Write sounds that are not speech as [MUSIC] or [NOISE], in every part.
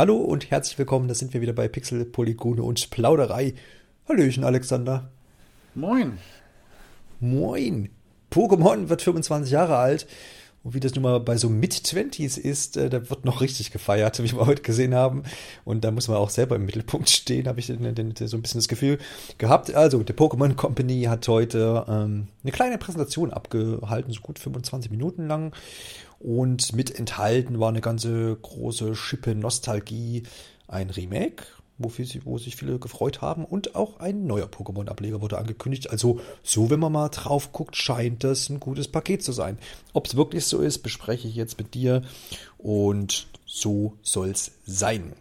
Hallo und herzlich willkommen, da sind wir wieder bei Pixel, Polygone und Plauderei. Hallöchen, Alexander. Moin. Moin. Pokémon wird 25 Jahre alt. Und wie das nun mal bei so Mid-Twenties ist, äh, da wird noch richtig gefeiert, wie wir heute gesehen haben. Und da muss man auch selber im Mittelpunkt stehen, habe ich den, den, so ein bisschen das Gefühl gehabt. Also, die Pokémon Company hat heute ähm, eine kleine Präsentation abgehalten, so gut 25 Minuten lang. Und mit enthalten war eine ganze große Schippe Nostalgie, ein Remake, wofür sie, wo sich viele gefreut haben. Und auch ein neuer Pokémon-Ableger wurde angekündigt. Also, so, wenn man mal drauf guckt, scheint das ein gutes Paket zu sein. Ob es wirklich so ist, bespreche ich jetzt mit dir. Und so soll's sein.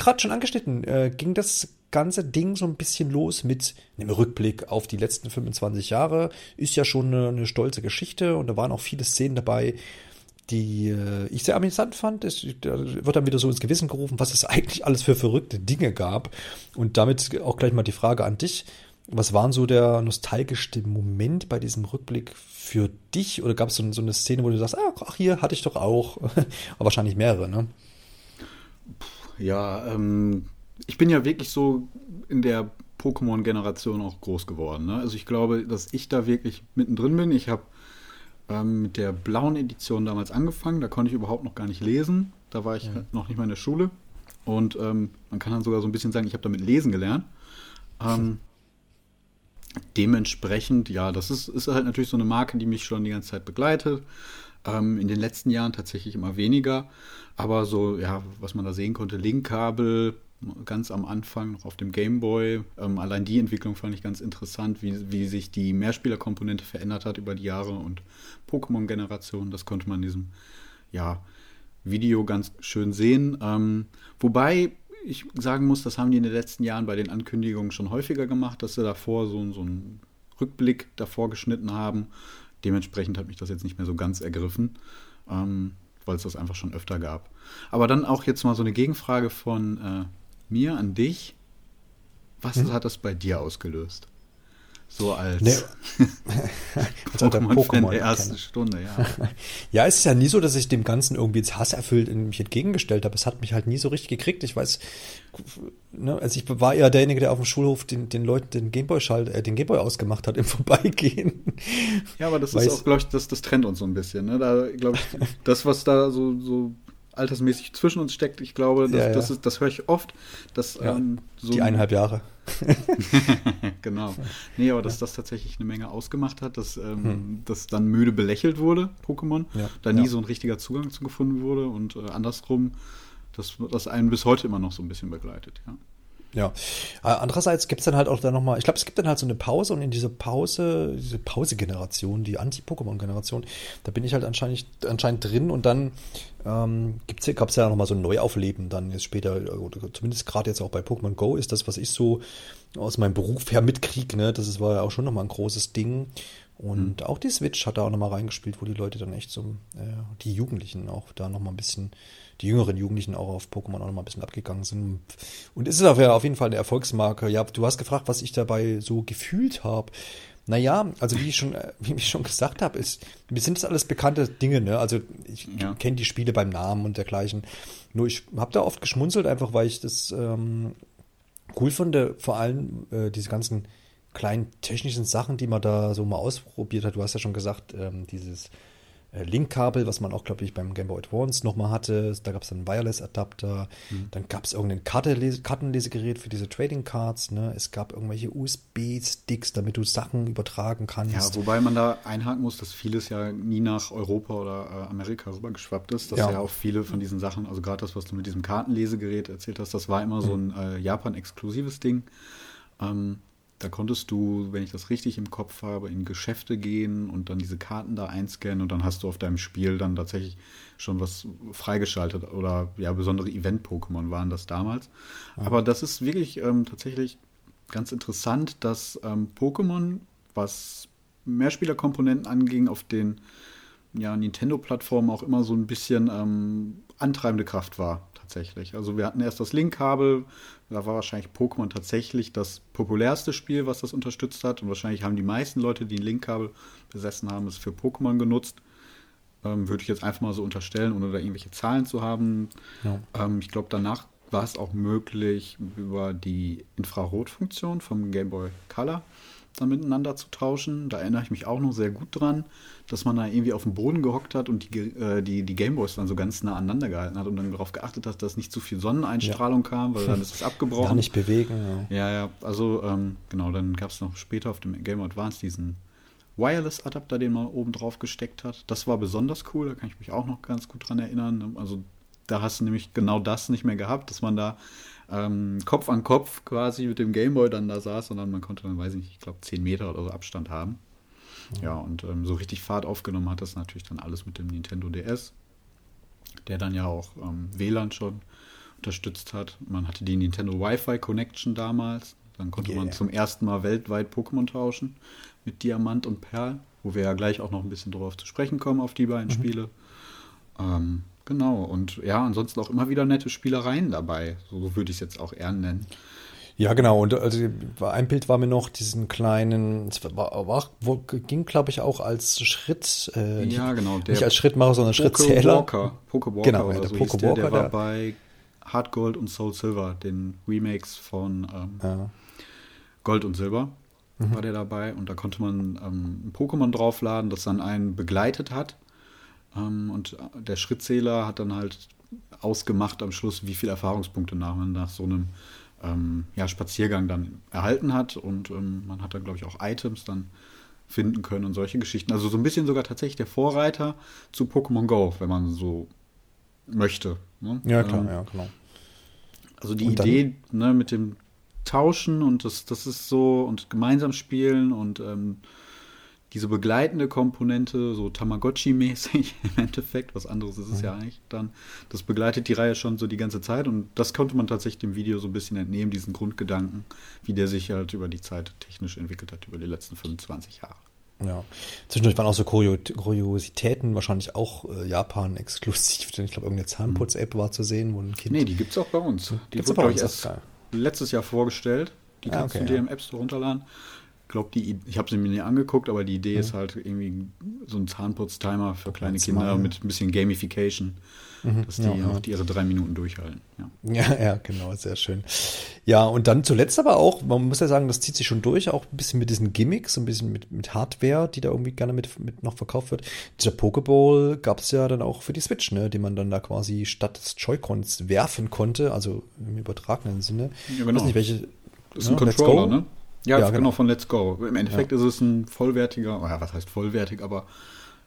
Gerade schon angeschnitten, äh, ging das ganze Ding so ein bisschen los mit einem Rückblick auf die letzten 25 Jahre. Ist ja schon eine, eine stolze Geschichte und da waren auch viele Szenen dabei, die äh, ich sehr amüsant fand. Es da wird dann wieder so ins Gewissen gerufen, was es [LAUGHS] eigentlich alles für verrückte Dinge gab. Und damit auch gleich mal die Frage an dich. Was war so der nostalgischste Moment bei diesem Rückblick für dich? Oder gab es so, so, eine Szene, wo du sagst, ach, hier hatte ich doch auch. [LAUGHS] Aber wahrscheinlich mehrere, ne? Ja, ähm, ich bin ja wirklich so in der Pokémon-Generation auch groß geworden. Ne? Also ich glaube, dass ich da wirklich mittendrin bin. Ich habe ähm, mit der blauen Edition damals angefangen. Da konnte ich überhaupt noch gar nicht lesen. Da war ich ja. noch nicht mal in der Schule. Und ähm, man kann dann sogar so ein bisschen sagen, ich habe damit lesen gelernt. Ähm, dementsprechend, ja, das ist, ist halt natürlich so eine Marke, die mich schon die ganze Zeit begleitet. Ähm, in den letzten Jahren tatsächlich immer weniger. Aber so, ja, was man da sehen konnte, Linkkabel, ganz am Anfang noch auf dem Gameboy. Ähm, allein die Entwicklung fand ich ganz interessant, wie, wie sich die Mehrspielerkomponente verändert hat über die Jahre und Pokémon-Generation. Das konnte man in diesem ja, Video ganz schön sehen. Ähm, wobei ich sagen muss, das haben die in den letzten Jahren bei den Ankündigungen schon häufiger gemacht, dass sie davor so, so einen Rückblick davor geschnitten haben. Dementsprechend hat mich das jetzt nicht mehr so ganz ergriffen, ähm, weil es das einfach schon öfter gab. Aber dann auch jetzt mal so eine Gegenfrage von äh, mir an dich. Was hm? hat das bei dir ausgelöst? So als nee. [LAUGHS] Pokémon, Pokémon der ersten Stunde, ja. [LAUGHS] ja, es ist ja nie so, dass ich dem Ganzen irgendwie ins Hass erfüllt in mich entgegengestellt habe. Es hat mich halt nie so richtig gekriegt. Ich weiß, ne, also ich war eher derjenige, der auf dem Schulhof den, den Leuten den Gameboy schalt, äh, den Gameboy ausgemacht hat im [LAUGHS] Vorbeigehen. Ja, aber das ist auch, glaube ich, das, das trennt uns so ein bisschen. Ne? Da, glaube ich, das, was da so, so altersmäßig zwischen uns steckt. Ich glaube, das, ja, ja. das, ist, das höre ich oft. Dass, ja, ähm, so die eineinhalb Jahre. [LAUGHS] genau. Nee, aber dass das tatsächlich eine Menge ausgemacht hat, dass ähm, hm. das dann müde belächelt wurde, Pokémon, da nie so ein richtiger Zugang zu gefunden wurde und äh, andersrum, dass das einen bis heute immer noch so ein bisschen begleitet, ja. Ja. Äh, andererseits gibt es dann halt auch dann nochmal, ich glaube, es gibt dann halt so eine Pause und in dieser Pause, diese Pause-Generation, die Anti-Pokémon-Generation, da bin ich halt anscheinend, anscheinend drin und dann ähm, gab es ja nochmal so ein Neuaufleben dann jetzt später, oder zumindest gerade jetzt auch bei Pokémon Go ist das, was ich so aus meinem Beruf her mitkriege, ne, das war ja auch schon nochmal ein großes Ding. Und mhm. auch die Switch hat da auch nochmal reingespielt, wo die Leute dann echt so, äh, die Jugendlichen auch da nochmal ein bisschen die jüngeren Jugendlichen auch auf Pokémon auch noch mal ein bisschen abgegangen sind. Und es ist auf jeden Fall eine Erfolgsmarke. Ja, du hast gefragt, was ich dabei so gefühlt habe. Naja, also wie ich schon, äh, wie ich schon gesagt habe, ist, mir sind das alles bekannte Dinge, ne? Also ich ja. kenne die Spiele beim Namen und dergleichen. Nur ich habe da oft geschmunzelt, einfach weil ich das ähm, cool fand, vor allem äh, diese ganzen kleinen technischen Sachen, die man da so mal ausprobiert hat. Du hast ja schon gesagt, ähm, dieses äh, Linkkabel, was man auch, glaube ich, beim Game Boy Advance nochmal hatte. Da gab es einen Wireless-Adapter. Mhm. Dann gab es irgendein Kartenlesegerät für diese Trading Cards. Ne? Es gab irgendwelche USB-Sticks, damit du Sachen übertragen kannst. Ja, wobei man da einhaken muss, dass vieles ja nie nach Europa oder äh, Amerika rübergeschwappt ist. Dass ja. ja auch viele von diesen Sachen, also gerade das, was du mit diesem Kartenlesegerät erzählt hast, das war immer mhm. so ein äh, Japan-exklusives Ding. Ähm, da konntest du, wenn ich das richtig im Kopf habe, in Geschäfte gehen und dann diese Karten da einscannen und dann hast du auf deinem Spiel dann tatsächlich schon was freigeschaltet oder ja, besondere Event-Pokémon waren das damals. Ja. Aber das ist wirklich ähm, tatsächlich ganz interessant, dass ähm, Pokémon, was Mehrspielerkomponenten anging, auf den ja, Nintendo-Plattformen auch immer so ein bisschen ähm, antreibende Kraft war tatsächlich. Also wir hatten erst das Link-Kabel, da war wahrscheinlich Pokémon tatsächlich das populärste Spiel, was das unterstützt hat. Und wahrscheinlich haben die meisten Leute, die ein Link-Kabel besessen haben, es für Pokémon genutzt. Ähm, würde ich jetzt einfach mal so unterstellen, ohne da irgendwelche Zahlen zu haben. Ja. Ähm, ich glaube, danach war es auch möglich, über die Infrarotfunktion vom Game Boy Color dann miteinander zu tauschen. Da erinnere ich mich auch noch sehr gut dran, dass man da irgendwie auf dem Boden gehockt hat und die, äh, die, die Gameboys dann so ganz nah aneinander gehalten hat und dann darauf geachtet hat, dass nicht zu viel Sonneneinstrahlung ja. kam, weil dann [LAUGHS] ist es abgebrochen. Gar nicht bewegen. Ja, ja, ja also ähm, genau, dann gab es noch später auf dem Game Advance diesen Wireless-Adapter, den man oben drauf gesteckt hat. Das war besonders cool, da kann ich mich auch noch ganz gut dran erinnern. Also da hast du nämlich genau das nicht mehr gehabt, dass man da ähm, Kopf an Kopf quasi mit dem Gameboy dann da saß, sondern man konnte dann, weiß ich nicht, ich glaube 10 Meter oder so Abstand haben. Mhm. Ja, und ähm, so richtig Fahrt aufgenommen hat das natürlich dann alles mit dem Nintendo DS, der dann ja auch ähm, WLAN schon unterstützt hat. Man hatte die Nintendo Wi-Fi Connection damals. Dann konnte yeah. man zum ersten Mal weltweit Pokémon tauschen mit Diamant und Perl, wo wir ja gleich auch noch ein bisschen drauf zu sprechen kommen auf die beiden mhm. Spiele. Ähm, Genau, und ja, ansonsten auch immer wieder nette Spielereien dabei. So würde ich es jetzt auch eher nennen. Ja, genau. Und also ein Bild war mir noch diesen kleinen, war, war, ging, glaube ich, auch als Schritt, äh, ja, genau, nicht als Schrittmacher, sondern Schrittzähler. Walker, Poke Walker genau, der so Poke Walker, der, der war der, bei Hard Gold und Soul Silver, den Remakes von ähm, ja. Gold und Silber, mhm. war der dabei. Und da konnte man ähm, ein Pokémon draufladen, das dann einen begleitet hat. Ähm, und der Schrittzähler hat dann halt ausgemacht am Schluss, wie viele Erfahrungspunkte nach man nach so einem ähm, ja, Spaziergang dann erhalten hat. Und ähm, man hat dann, glaube ich, auch Items dann finden können und solche Geschichten. Also so ein bisschen sogar tatsächlich der Vorreiter zu Pokémon Go, wenn man so möchte. Ne? Ja, klar, ähm, ja, klar. Also die Idee ne, mit dem Tauschen und das, das ist so und gemeinsam spielen und ähm, diese begleitende Komponente, so Tamagotchi-mäßig [LAUGHS] im Endeffekt, was anderes ist es mhm. ja eigentlich dann, das begleitet die Reihe schon so die ganze Zeit und das konnte man tatsächlich dem Video so ein bisschen entnehmen, diesen Grundgedanken, wie der sich halt über die Zeit technisch entwickelt hat, über die letzten 25 Jahre. Ja, zwischendurch waren auch so Kuriositäten, wahrscheinlich auch äh, Japan exklusiv, denn ich glaube, irgendeine Zahnputz-App war zu sehen, wo ein Kind. Nee, die gibt es auch bei uns. Die gibt's wurde, glaube ich, erst letztes Jahr vorgestellt. Die kannst ah, okay, du dir ja. im App Store runterladen glaube, die, ich habe sie mir nicht angeguckt, aber die Idee mhm. ist halt irgendwie so ein Zahnputztimer für kleine Kinder mit ein bisschen Gamification, mhm. dass die ja, auch die ihre drei Minuten durchhalten. Ja. ja. [LAUGHS] ja, genau, sehr schön. Ja, und dann zuletzt aber auch, man muss ja sagen, das zieht sich schon durch, auch ein bisschen mit diesen Gimmicks, ein bisschen mit, mit Hardware, die da irgendwie gerne mit, mit noch verkauft wird. Dieser Pokeball gab es ja dann auch für die Switch, ne, den man dann da quasi statt des Joy-Cons werfen konnte, also im übertragenen Sinne. Ja, genau. Ich weiß nicht, welche. Das ist ein ne, Controller, ne? Ja, ja genau. genau. von Let's Go. Im Endeffekt ja. ist es ein vollwertiger, ja, was heißt vollwertig, aber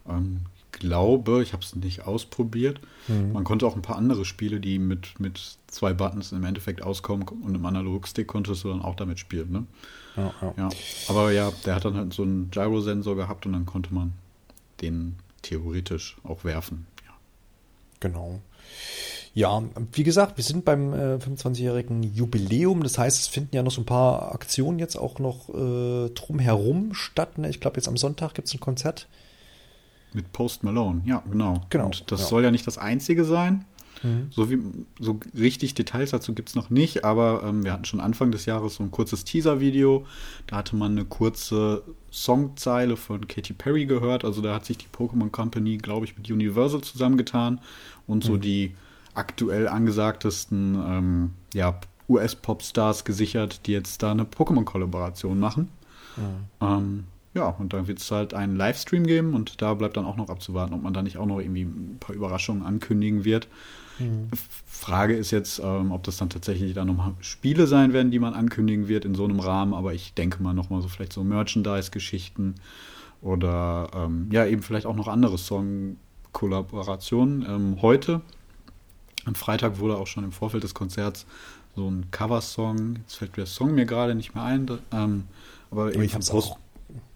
ähm, ich glaube, ich habe es nicht ausprobiert. Mhm. Man konnte auch ein paar andere Spiele, die mit, mit zwei Buttons im Endeffekt auskommen und im Analogstick konntest du dann auch damit spielen. Ne? Ja, ja. ja, aber ja, der hat dann halt so einen Gyrosensor gehabt und dann konnte man den theoretisch auch werfen. Ja. Genau. Ja, wie gesagt, wir sind beim äh, 25-jährigen Jubiläum. Das heißt, es finden ja noch so ein paar Aktionen jetzt auch noch äh, drumherum statt. Ne? Ich glaube, jetzt am Sonntag gibt es ein Konzert. Mit Post Malone, ja, genau. genau Und das ja. soll ja nicht das einzige sein. Mhm. So, wie, so richtig Details dazu gibt es noch nicht, aber ähm, wir hatten schon Anfang des Jahres so ein kurzes Teaser-Video. Da hatte man eine kurze Songzeile von Katy Perry gehört. Also da hat sich die Pokémon Company, glaube ich, mit Universal zusammengetan und so mhm. die aktuell angesagtesten ähm, ja, US-Popstars gesichert, die jetzt da eine Pokémon-Kollaboration machen. Mhm. Ähm, ja, und dann wird es halt einen Livestream geben und da bleibt dann auch noch abzuwarten, ob man da nicht auch noch irgendwie ein paar Überraschungen ankündigen wird. Mhm. Frage ist jetzt, ähm, ob das dann tatsächlich dann nochmal Spiele sein werden, die man ankündigen wird in so einem Rahmen, aber ich denke mal nochmal so vielleicht so Merchandise-Geschichten oder ähm, ja, eben vielleicht auch noch andere Song-Kollaborationen. Ähm, heute am Freitag wurde auch schon im Vorfeld des Konzerts so ein Coversong, jetzt fällt der Song mir gerade nicht mehr ein, ähm, aber, aber ich habe es auch,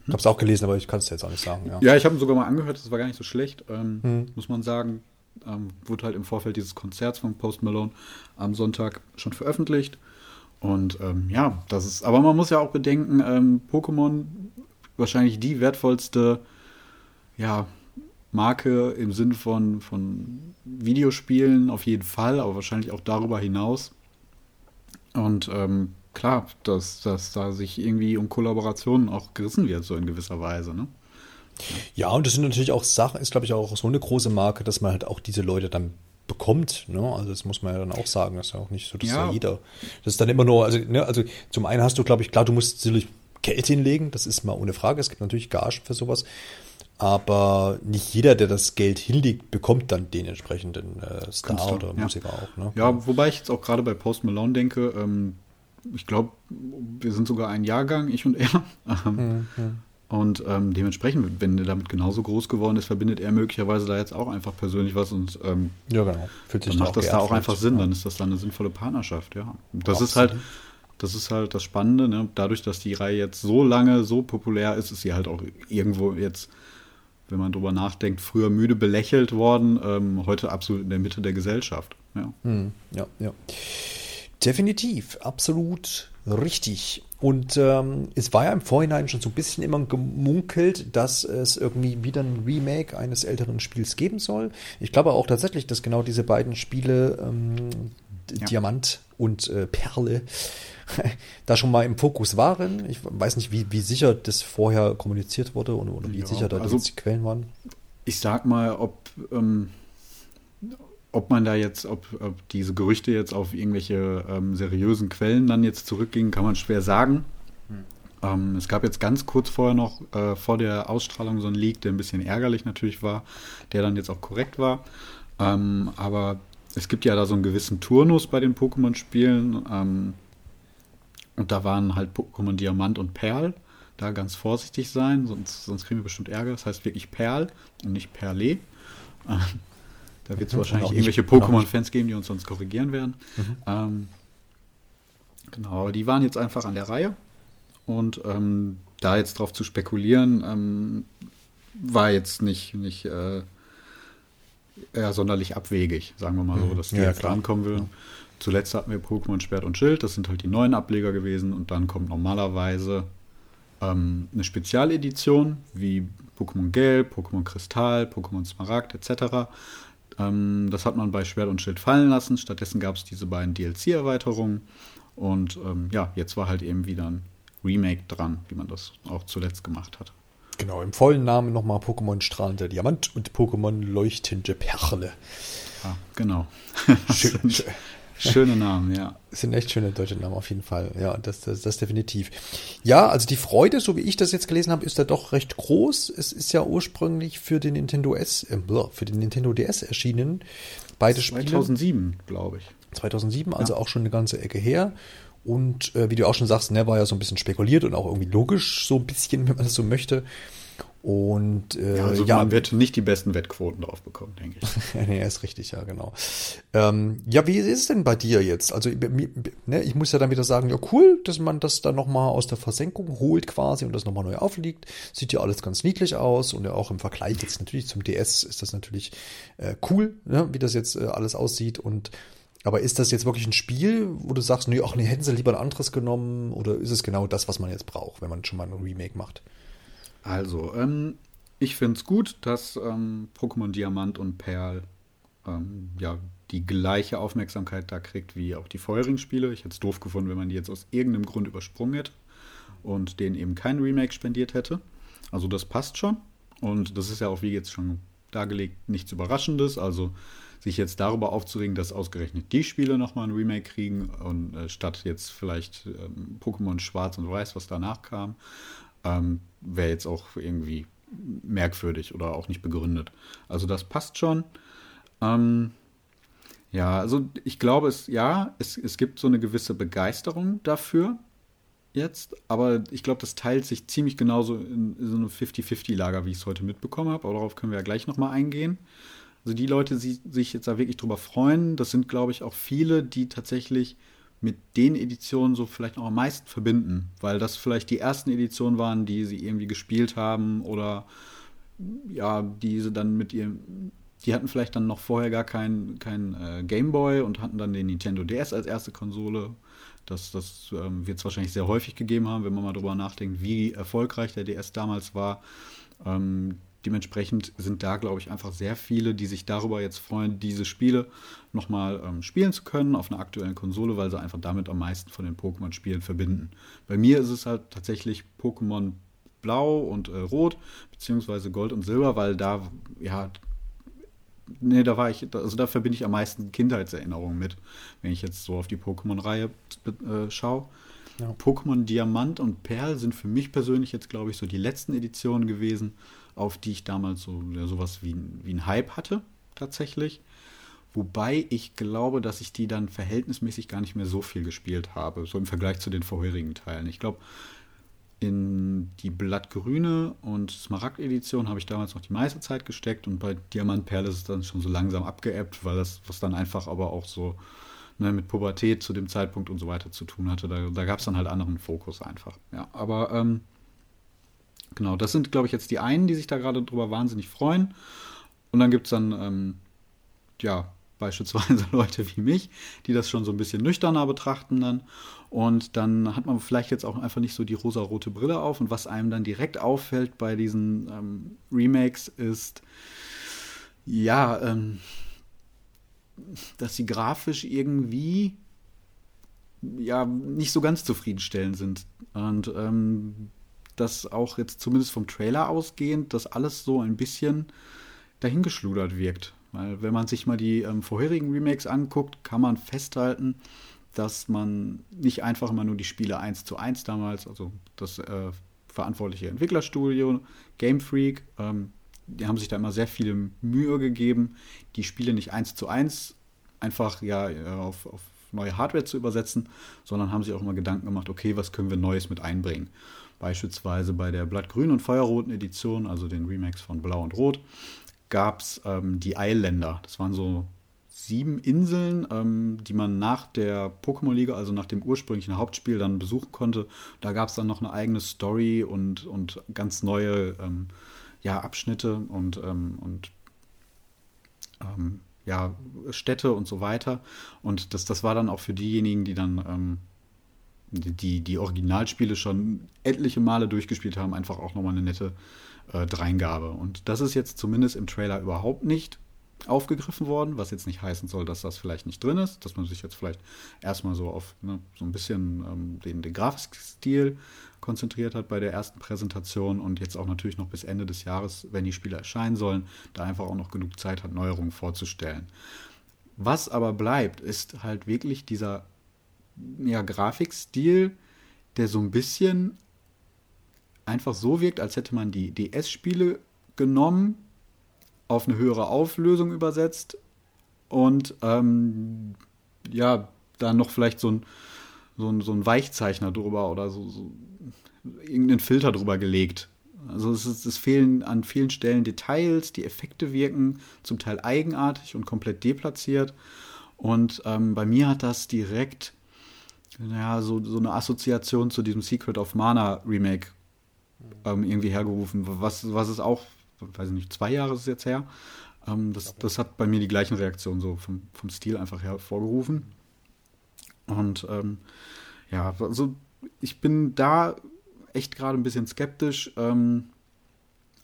hab's auch gelesen, aber ich kann es jetzt auch nicht sagen. Ja, ja ich habe ihn sogar mal angehört, das war gar nicht so schlecht, ähm, hm. muss man sagen. Ähm, wurde halt im Vorfeld dieses Konzerts von Post Malone am Sonntag schon veröffentlicht. Und ähm, ja, das ist, aber man muss ja auch bedenken, ähm, Pokémon wahrscheinlich die wertvollste ja, Marke im Sinn von, von Videospielen auf jeden Fall, aber wahrscheinlich auch darüber hinaus. Und ähm, klar, dass, dass da sich irgendwie um Kollaborationen auch gerissen wird, so in gewisser Weise. Ne? Ja, und das sind natürlich auch Sachen, ist glaube ich auch so eine große Marke, dass man halt auch diese Leute dann bekommt. Ne? Also das muss man ja dann auch sagen, das ist ja auch nicht so, dass ja. ja jeder. Das ist dann immer nur, also, ne, also zum einen hast du, glaube ich, klar, du musst natürlich Geld hinlegen, das ist mal ohne Frage. Es gibt natürlich Gagen für sowas. Aber nicht jeder, der das Geld hinlegt, bekommt dann den entsprechenden äh, Star Künstler, oder ja. Musiker auch. Ne? Ja, wobei ich jetzt auch gerade bei Post Malone denke, ähm, ich glaube, wir sind sogar ein Jahrgang, ich und er. [LAUGHS] Mhm. Und ähm, dementsprechend, wenn er damit genauso groß geworden ist, verbindet er möglicherweise da jetzt auch einfach persönlich was und ähm, ja, genau. Fühlt sich dann macht das da auch einfach Sinn, ja. dann ist das dann eine sinnvolle Partnerschaft, ja. Das ist halt, das ist halt das Spannende, ne? dadurch, dass die Reihe jetzt so lange so populär ist, ist sie halt auch irgendwo jetzt, wenn man drüber nachdenkt, früher müde belächelt worden, ähm, heute absolut in der Mitte der Gesellschaft. Ja, hm, ja, ja. Definitiv, absolut richtig. Und ähm, es war ja im Vorhinein schon so ein bisschen immer gemunkelt, dass es irgendwie wieder ein Remake eines älteren Spiels geben soll. Ich glaube auch tatsächlich, dass genau diese beiden Spiele, ähm, ja. Diamant und äh, Perle, [LAUGHS] da schon mal im Fokus waren. Ich weiß nicht, wie, wie sicher das vorher kommuniziert wurde oder, oder wie ja, sicher da also, die Quellen waren. Ich sag mal, ob ähm, ob man da jetzt, ob, ob diese Gerüchte jetzt auf irgendwelche ähm, seriösen Quellen dann jetzt zurückgingen, kann man schwer sagen. Hm. Ähm, es gab jetzt ganz kurz vorher noch äh, vor der Ausstrahlung so einen Leak, der ein bisschen ärgerlich natürlich war, der dann jetzt auch korrekt war. Ähm, aber es gibt ja da so einen gewissen Turnus bei den Pokémon-Spielen. Ähm, und da waren halt Pokémon Diamant und Perl. Da ganz vorsichtig sein, sonst, sonst kriegen wir bestimmt Ärger. Das heißt wirklich Perl und nicht Perle. Da wird es wahrscheinlich irgendwelche Pokémon-Fans geben, die uns sonst korrigieren werden. Mhm. Ähm, genau, aber die waren jetzt einfach an der Reihe. Und ähm, da jetzt drauf zu spekulieren, ähm, war jetzt nicht, nicht äh, ja, sonderlich abwegig, sagen wir mal so, mhm. dass die ja, jetzt ankommen will. Zuletzt hatten wir Pokémon Schwert und Schild, das sind halt die neuen Ableger gewesen. Und dann kommt normalerweise ähm, eine Spezialedition wie Pokémon Gelb, Pokémon Kristall, Pokémon Smaragd etc. Ähm, das hat man bei Schwert und Schild fallen lassen. Stattdessen gab es diese beiden DLC-Erweiterungen. Und ähm, ja, jetzt war halt eben wieder ein Remake dran, wie man das auch zuletzt gemacht hat. Genau, im vollen Namen nochmal Pokémon Strahlender Diamant und Pokémon Leuchtende Perle. Ja, genau. [LAUGHS] Schön, Schöne Namen, ja. Das [LAUGHS] sind echt schöne deutsche Namen auf jeden Fall. Ja, das, das, das definitiv. Ja, also die Freude, so wie ich das jetzt gelesen habe, ist da doch recht groß. Es ist ja ursprünglich für den Nintendo S, äh, für den Nintendo DS erschienen. Beide 2007, glaube ich. 2007, also ja. auch schon eine ganze Ecke her. Und äh, wie du auch schon sagst, ne, war ja so ein bisschen spekuliert und auch irgendwie logisch, so ein bisschen, [LAUGHS] wenn man das so möchte. Und äh, ja, also ja, man wird nicht die besten Wettquoten drauf bekommen, denke ich. [LAUGHS] nee, ist richtig, ja, genau. Ähm, ja, wie ist es denn bei dir jetzt? Also ne, ich muss ja dann wieder sagen, ja cool, dass man das dann nochmal aus der Versenkung holt quasi und das nochmal neu aufliegt. Sieht ja alles ganz niedlich aus und ja auch im Vergleich jetzt natürlich zum DS ist das natürlich äh, cool, ne, wie das jetzt äh, alles aussieht und aber ist das jetzt wirklich ein Spiel, wo du sagst, nee, ach nee, hätten sie lieber ein anderes genommen oder ist es genau das, was man jetzt braucht, wenn man schon mal ein Remake macht? Also, ähm, ich finde es gut, dass ähm, Pokémon Diamant und Perl ähm, ja, die gleiche Aufmerksamkeit da kriegt wie auch die vorherigen Spiele. Ich hätte es doof gefunden, wenn man die jetzt aus irgendeinem Grund übersprungen hätte und denen eben kein Remake spendiert hätte. Also das passt schon. Und das ist ja auch, wie jetzt schon dargelegt, nichts Überraschendes. Also sich jetzt darüber aufzuregen, dass ausgerechnet die Spiele nochmal ein Remake kriegen und äh, statt jetzt vielleicht ähm, Pokémon Schwarz und Weiß, was danach kam, ähm, wäre jetzt auch irgendwie merkwürdig oder auch nicht begründet. Also das passt schon. Ähm, ja, also ich glaube, es, ja, es, es gibt so eine gewisse Begeisterung dafür jetzt, aber ich glaube, das teilt sich ziemlich genauso in, so eine 50-50-Lager, wie ich es heute mitbekommen habe, aber darauf können wir ja gleich nochmal eingehen. Also die Leute, die sich jetzt da wirklich drüber freuen, das sind, glaube ich, auch viele, die tatsächlich mit den Editionen so vielleicht noch am meisten verbinden, weil das vielleicht die ersten Editionen waren, die sie irgendwie gespielt haben oder ja, diese dann mit ihrem, die hatten vielleicht dann noch vorher gar keinen kein, äh, Gameboy und hatten dann den Nintendo DS als erste Konsole. Das, das ähm, wird es wahrscheinlich sehr häufig gegeben haben, wenn man mal drüber nachdenkt, wie erfolgreich der DS damals war. Ähm, dementsprechend sind da, glaube ich, einfach sehr viele, die sich darüber jetzt freuen, diese Spiele nochmal ähm, spielen zu können auf einer aktuellen Konsole, weil sie einfach damit am meisten von den Pokémon-Spielen verbinden. Bei mir ist es halt tatsächlich Pokémon Blau und äh, Rot, beziehungsweise Gold und Silber, weil da, ja, nee, da war ich, also da verbinde ich am meisten Kindheitserinnerungen mit, wenn ich jetzt so auf die Pokémon-Reihe äh, schaue. Ja. Pokémon Diamant und Perl sind für mich persönlich jetzt, glaube ich, so die letzten Editionen gewesen, auf die ich damals so ja, sowas wie, wie ein Hype hatte, tatsächlich. Wobei ich glaube, dass ich die dann verhältnismäßig gar nicht mehr so viel gespielt habe, so im Vergleich zu den vorherigen Teilen. Ich glaube, in die Blattgrüne und Smaragd-Edition habe ich damals noch die meiste Zeit gesteckt und bei Diamant Perle ist es dann schon so langsam abgeebbt, weil das, was dann einfach aber auch so ne, mit Pubertät zu dem Zeitpunkt und so weiter zu tun hatte. Da, da gab es dann halt anderen Fokus einfach. Ja, aber ähm, genau, das sind, glaube ich, jetzt die einen, die sich da gerade drüber wahnsinnig freuen. Und dann gibt es dann, ähm, ja, beispielsweise [LAUGHS] Leute wie mich, die das schon so ein bisschen nüchterner betrachten dann. Und dann hat man vielleicht jetzt auch einfach nicht so die rosa-rote Brille auf. Und was einem dann direkt auffällt bei diesen ähm, Remakes ist, ja, ähm, dass sie grafisch irgendwie ja nicht so ganz zufriedenstellend sind. Und ähm, dass auch jetzt zumindest vom Trailer ausgehend, dass alles so ein bisschen dahingeschludert wirkt. Weil wenn man sich mal die ähm, vorherigen Remakes anguckt, kann man festhalten, dass man nicht einfach immer nur die Spiele 1 zu 1 damals, also das äh, verantwortliche Entwicklerstudio, Game Freak, ähm, die haben sich da immer sehr viel Mühe gegeben, die Spiele nicht eins zu eins einfach ja auf, auf neue Hardware zu übersetzen, sondern haben sich auch immer Gedanken gemacht, okay, was können wir Neues mit einbringen. Beispielsweise bei der Blattgrün und Feuerroten Edition, also den Remakes von Blau und Rot, gab es ähm, die Eilländer. Das waren so sieben Inseln, ähm, die man nach der Pokémon-Liga, also nach dem ursprünglichen Hauptspiel, dann besuchen konnte. Da gab es dann noch eine eigene Story und, und ganz neue ähm, ja, Abschnitte und, ähm, und ähm, ja, Städte und so weiter. Und das, das war dann auch für diejenigen, die dann ähm, die, die Originalspiele schon etliche Male durchgespielt haben, einfach auch nochmal eine nette äh, Dreingabe. Und das ist jetzt zumindest im Trailer überhaupt nicht aufgegriffen worden, was jetzt nicht heißen soll, dass das vielleicht nicht drin ist, dass man sich jetzt vielleicht erstmal so auf ne, so ein bisschen ähm, den, den Grafikstil konzentriert hat bei der ersten Präsentation und jetzt auch natürlich noch bis Ende des Jahres, wenn die Spiele erscheinen sollen, da einfach auch noch genug Zeit hat, Neuerungen vorzustellen. Was aber bleibt, ist halt wirklich dieser ja, Grafikstil, der so ein bisschen einfach so wirkt, als hätte man die DS-Spiele genommen, auf eine höhere Auflösung übersetzt und ähm, ja, dann noch vielleicht so ein, so ein, so ein Weichzeichner drüber oder so, so irgendeinen Filter drüber gelegt. Also es, ist, es fehlen an vielen Stellen Details, die Effekte wirken zum Teil eigenartig und komplett deplatziert. Und ähm, bei mir hat das direkt ja, so, so eine Assoziation zu diesem Secret of Mana Remake ähm, irgendwie hergerufen, was, was es auch, weiß ich nicht, zwei Jahre ist es jetzt her. Ähm, das, das hat bei mir die gleichen Reaktionen so vom, vom Stil einfach hervorgerufen. Und ähm, ja, also ich bin da echt gerade ein bisschen skeptisch, ähm,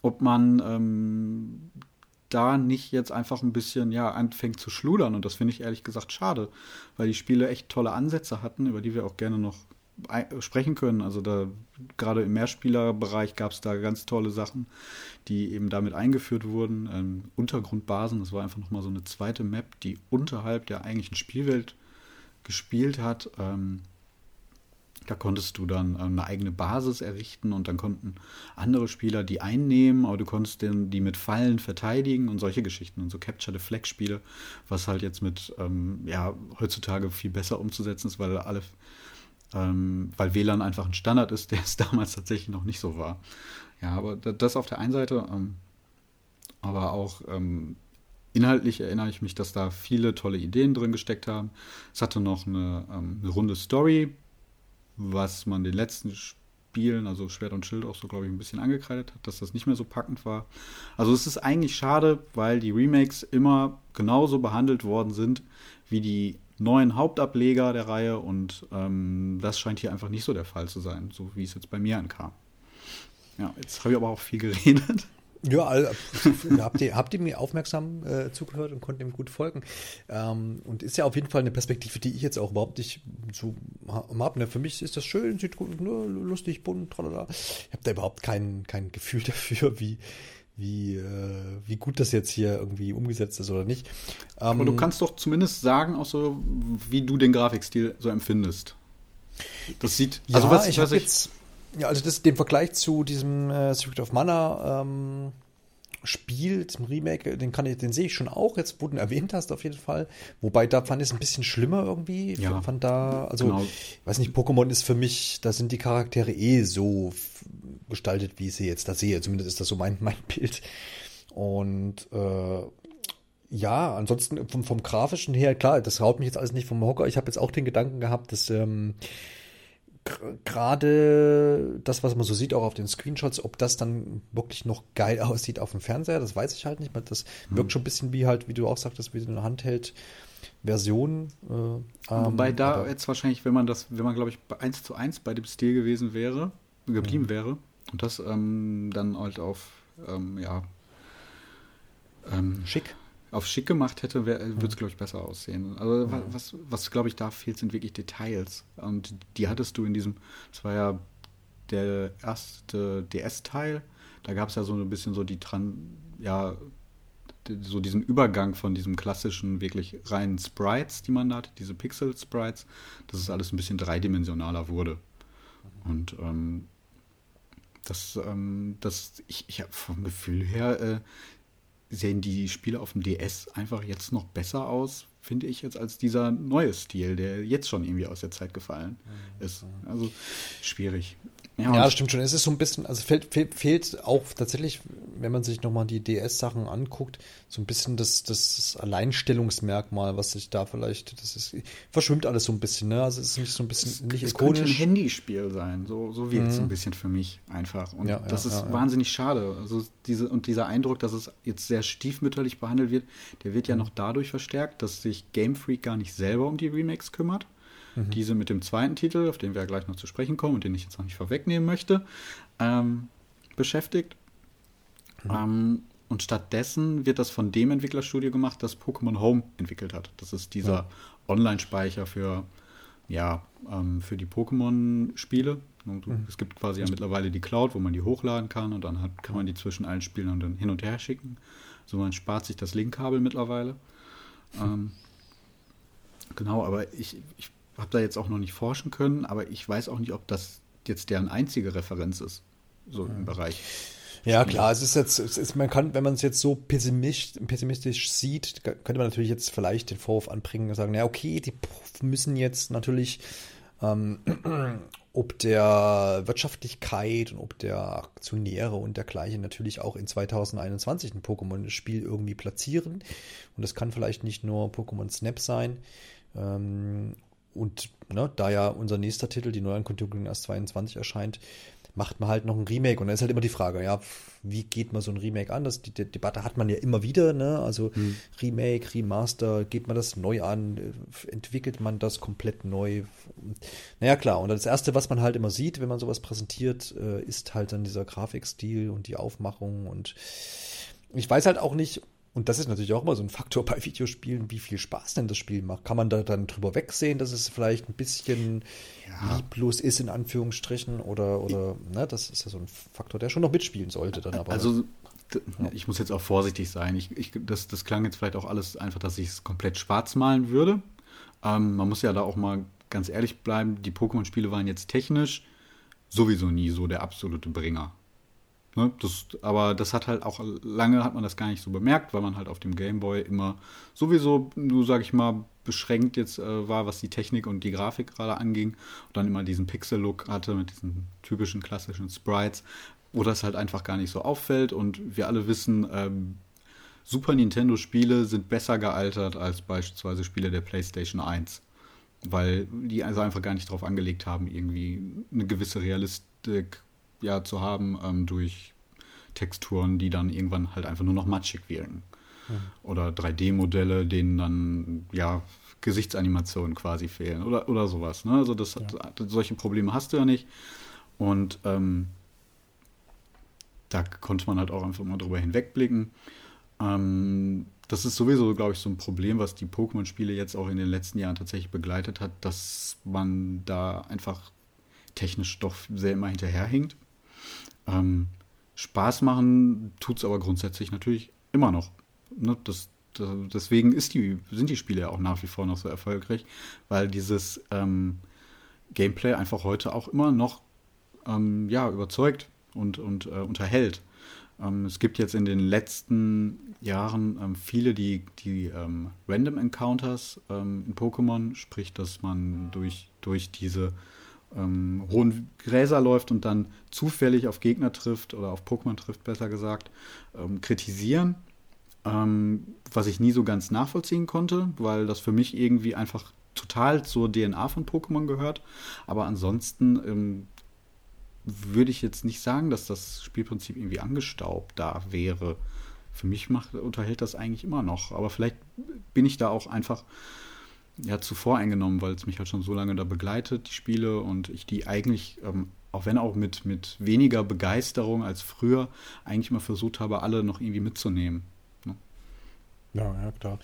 ob man ähm, da nicht jetzt einfach ein bisschen ja anfängt zu schludern und das finde ich ehrlich gesagt schade, weil die Spiele echt tolle Ansätze hatten, über die wir auch gerne noch sprechen können. Also da gerade im Mehrspielerbereich gab es da ganz tolle Sachen, die eben damit eingeführt wurden. Ähm, Untergrundbasen, das war einfach nochmal so eine zweite Map, die unterhalb der eigentlichen Spielwelt gespielt hat. Ähm, da konntest du dann eine eigene Basis errichten und dann konnten andere Spieler die einnehmen, aber du konntest den, die mit Fallen verteidigen und solche Geschichten und so Capture the Flag Spiele, was halt jetzt mit, ähm, ja, heutzutage viel besser umzusetzen ist, weil alle ähm, weil WLAN einfach ein Standard ist, [LAUGHS] der es damals tatsächlich noch nicht so war. Ja, aber das auf der einen Seite, ähm, aber auch ähm, inhaltlich erinnere ich mich, dass da viele tolle Ideen drin gesteckt haben. Es hatte noch eine, ähm, eine runde Story, was man den letzten Spielen, also Schwert und Schild auch so, glaube ich, ein bisschen angekreidet hat, dass das nicht mehr so packend war. Also es ist eigentlich schade, weil die Remakes immer genauso behandelt worden sind wie die neuen Hauptableger der Reihe und ähm, das scheint hier einfach nicht so der Fall zu sein, so wie es jetzt bei mir ankam. Ja, jetzt habe ich aber auch viel geredet. Ja, also, [LAUGHS] habt, ihr, habt ihr mir aufmerksam äh, zugehört und konntet ihm gut folgen. Ähm, und ist ja auf jeden Fall eine Perspektive, die ich jetzt auch überhaupt nicht so habe. Ne? Für mich ist das schön, sieht gut, ne, lustig, bunt, tralala. Ich habe da überhaupt kein, kein Gefühl [LAUGHS] dafür, wie, wie, äh, wie gut das jetzt hier irgendwie umgesetzt ist oder nicht. Ähm, Aber du kannst doch zumindest sagen, auch so, wie du den Grafikstil so empfindest. Das sieht, also ja, was, ich was ich jetzt ja, also das, den Vergleich zu diesem äh, Secret of Mana ähm, Spiel, zum Remake, den kann ich, den sehe ich schon auch, jetzt wo du ihn erwähnt hast, auf jeden Fall. Wobei da fand ich es ein bisschen schlimmer irgendwie. Ja. Fand da, also, genau. ich weiß nicht, Pokémon ist für mich, da sind die Charaktere eh so gestaltet, wie ich sie jetzt da sehe. Zumindest ist das so mein, [LAUGHS] mein Bild. Und äh, ja, ansonsten vom, vom Grafischen her, klar, das haut mich jetzt alles nicht vom Hocker. Ich habe jetzt auch den Gedanken gehabt, dass ähm, gerade das, was man so sieht, auch auf den Screenshots, ob das dann wirklich noch geil [LAUGHS] aussieht auf dem Fernseher, das weiß ich halt nicht. Das hm. wirkt schon ein bisschen wie halt, wie du auch sagtest, wie so eine Handheld-Version. Äh, Wobei ähm, da jetzt wahrscheinlich, wenn man das, wenn man, glaube ich, eins zu eins bei dem Stil gewesen wäre, geblieben mhm. wäre und das ähm, dann halt auf, ähm, ja, ähm, schick auf schick gemacht hätte, würde es, glaube ich, besser aussehen. Also mhm. was, was glaube ich, da fehlt, sind wirklich Details. Und die hattest du in diesem, das war ja der erste DS-Teil, da gab es ja so ein bisschen so die Tran, ja, so diesen Übergang von diesem klassischen, wirklich reinen Sprites, die man da hatte, diese Pixel-Sprites, dass es alles ein bisschen dreidimensionaler wurde. Und ähm, das, ähm, das, ich, ich habe vom Gefühl her, äh, sehen die Spiele auf dem DS einfach jetzt noch besser aus, finde ich, jetzt als dieser neue Stil, der jetzt schon irgendwie aus der Zeit gefallen ist. Also schwierig. Ja, ja stimmt schon. Es ist so ein bisschen, also fehlt, fehlt, fehlt auch tatsächlich, wenn man sich nochmal die DS-Sachen anguckt, so ein bisschen das, das Alleinstellungsmerkmal, was sich da vielleicht, das ist, verschwimmt alles so ein bisschen, ne? Also es ist nicht so ein bisschen, es, nicht es ikonisch. könnte ein Handyspiel sein, so, so wirkt es mhm. ein bisschen für mich einfach. Und ja, das ja, ist wahnsinnig schade. Also diese, und dieser Eindruck, dass es jetzt sehr stiefmütterlich behandelt wird, der wird ja mhm. noch dadurch verstärkt, dass sich Game Freak gar nicht selber um die Remakes kümmert Mhm. Diese mit dem zweiten Titel, auf den wir ja gleich noch zu sprechen kommen und den ich jetzt noch nicht vorwegnehmen möchte, ähm, beschäftigt. Mhm. Ähm, und stattdessen wird das von dem Entwicklerstudio gemacht, das Pokémon Home entwickelt hat. Das ist dieser ja. Online-Speicher für, ja, ähm, für die Pokémon-Spiele. Mhm. Es gibt quasi ja mittlerweile die Cloud, wo man die hochladen kann und dann hat, kann man die zwischen allen Spielen dann hin und her schicken. So man spart sich das Linkkabel mittlerweile. Ähm, genau, aber ich, ich habe da jetzt auch noch nicht forschen können, aber ich weiß auch nicht, ob das jetzt deren einzige Referenz ist, so im Bereich. Ja, klar, es ist jetzt, es ist, man kann, wenn man es jetzt so pessimistisch, pessimistisch sieht, könnte man natürlich jetzt vielleicht den Vorwurf anbringen und sagen, ja, okay, die müssen jetzt natürlich ähm, [CLEARS THROAT] ob der Wirtschaftlichkeit und ob der Aktionäre und dergleichen natürlich auch in 2021 ein Pokémon-Spiel irgendwie platzieren. Und das kann vielleicht nicht nur Pokémon Snap sein. Ähm, und ne, da ja unser nächster Titel, die Neuankündigung erst 22 erscheint, macht man halt noch ein Remake. Und dann ist halt immer die Frage, ja, wie geht man so ein Remake an? Das, die, die Debatte hat man ja immer wieder, ne? Also hm. Remake, Remaster, geht man das neu an? Entwickelt man das komplett neu? Naja, klar. Und das Erste, was man halt immer sieht, wenn man sowas präsentiert, äh, ist halt dann dieser Grafikstil und die Aufmachung. Und ich weiß halt auch nicht, und das ist natürlich auch immer so ein Faktor [LAUGHS] bei Videospielen, wie viel Spaß denn das Spiel macht. Kann man da dann drüber wegsehen, dass es vielleicht ein bisschen ja. lieblos ist, in Anführungsstrichen? Oder, oder ne, das ist ja so ein Faktor, der schon noch mitspielen sollte dann aber. Also ich muss jetzt auch vorsichtig sein. Ich, ich, das, das klang jetzt vielleicht auch alles einfach, dass ich es komplett schwarz malen würde. Ähm, man muss ja da auch mal ganz ehrlich bleiben, die Pokémon-Spiele waren jetzt technisch sowieso nie so der absolute Bringer. Ne, das, aber das hat halt auch lange hat man das gar nicht so bemerkt, weil man halt auf dem Gameboy immer sowieso, nur sag ich mal, beschränkt jetzt äh, war, was die Technik und die Grafik gerade anging. Und dann immer diesen Pixel-Look hatte mit diesen typischen klassischen Sprites, wo das halt einfach gar nicht so auffällt. Und wir alle wissen, ähm, Super Nintendo-Spiele sind besser gealtert als beispielsweise Spiele der PlayStation 1. Weil die also einfach gar nicht darauf angelegt haben, irgendwie eine gewisse Realistik ja zu haben ähm, durch Texturen, die dann irgendwann halt einfach nur noch matschig wirken. Mhm. Oder 3D-Modelle, denen dann ja Gesichtsanimationen quasi fehlen oder, oder sowas. Ne? Also das, ja. solche Probleme hast du ja nicht. Und ähm, da konnte man halt auch einfach mal drüber hinwegblicken. Ähm, das ist sowieso, glaube ich, so ein Problem, was die Pokémon-Spiele jetzt auch in den letzten Jahren tatsächlich begleitet hat, dass man da einfach technisch doch sehr immer hinterherhinkt. Ähm, Spaß machen tut es aber grundsätzlich natürlich immer noch. Ne? Das, das, deswegen ist die, sind die Spiele ja auch nach wie vor noch so erfolgreich, weil dieses ähm, Gameplay einfach heute auch immer noch ähm, ja, überzeugt und, und äh, unterhält. Ähm, es gibt jetzt in den letzten Jahren ähm, viele, die, die ähm, Random Encounters ähm, in Pokémon, sprich, dass man durch, durch diese ähm, hohen Gräser läuft und dann zufällig auf Gegner trifft oder auf Pokémon trifft, besser gesagt, ähm, kritisieren. was ich nie so ganz nachvollziehen konnte, weil das für mich irgendwie einfach total zur DNA von Pokémon gehört. Aber ansonsten würde ich jetzt nicht sagen, dass das Spielprinzip irgendwie angestaubt da wäre. Für mich macht, unterhält das eigentlich immer noch. Aber vielleicht bin ich da auch einfach ja, zu voreingenommen, weil es mich halt schon so lange da begleitet, die Spiele, und ich die eigentlich, ähm, auch wenn auch mit, mit weniger Begeisterung als früher, eigentlich mal versucht habe, alle noch irgendwie mitzunehmen. Ne? Ja, ja, klar.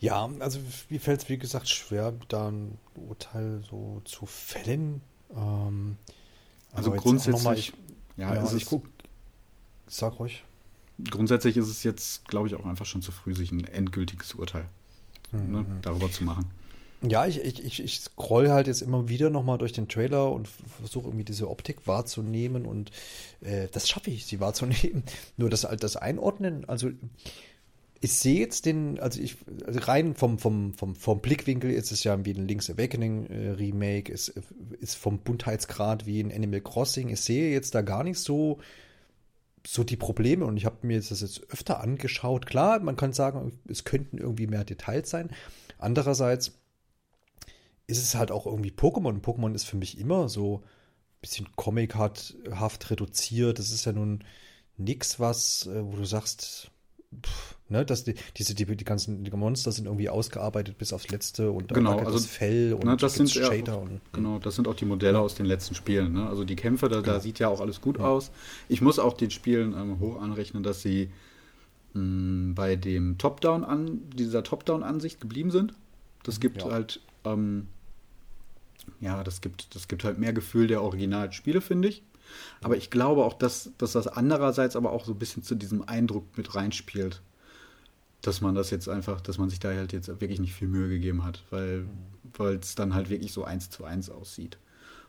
Ja, also mir fällt es, wie gesagt, schwer, da ein Urteil so zu fällen. Ähm, also grundsätzlich, mal, ich, ja, ja ich guck, sag ruhig. Grundsätzlich ist es jetzt, glaube ich, auch einfach schon zu früh, sich ein endgültiges Urteil mhm. ne, darüber zu machen. Ja, ich, ich, ich, ich scroll halt jetzt immer wieder nochmal durch den Trailer und versuche irgendwie diese Optik wahrzunehmen und äh, das schaffe ich, sie wahrzunehmen. [LAUGHS] Nur das, das Einordnen, also ich sehe jetzt den, also ich, also rein vom, vom, vom, vom Blickwinkel ist es ja wie ein Link's Awakening äh, Remake, ist, ist vom Buntheitsgrad wie ein Animal Crossing. Ich sehe jetzt da gar nicht so, so die Probleme und ich habe mir das jetzt öfter angeschaut. Klar, man kann sagen, es könnten irgendwie mehr Details sein. Andererseits ist es halt auch irgendwie Pokémon. Pokémon ist für mich immer so ein bisschen comichaft reduziert. Das ist ja nun nichts, was, äh, wo du sagst, pff, ne, dass die, diese, die, die ganzen die Monster sind irgendwie ausgearbeitet bis aufs letzte und genau, also, das Fell und ne, das sind Shader auch, und, genau, das sind auch die Modelle ja. aus den letzten Spielen. Ne? Also die Kämpfe, da, genau. da sieht ja auch alles gut ja. aus. Ich muss auch den Spielen ähm, hoch anrechnen, dass sie mh, mm, bei dem Top-Down an dieser Top-Down-Ansicht geblieben sind. Das gibt ja. halt ähm, ja, das gibt, das gibt halt mehr Gefühl der Originalspiele, finde ich. Aber ich glaube auch, dass, dass das andererseits aber auch so ein bisschen zu diesem Eindruck mit reinspielt. Dass man das jetzt einfach, dass man sich da halt jetzt wirklich nicht viel Mühe gegeben hat, weil es dann halt wirklich so eins zu eins aussieht.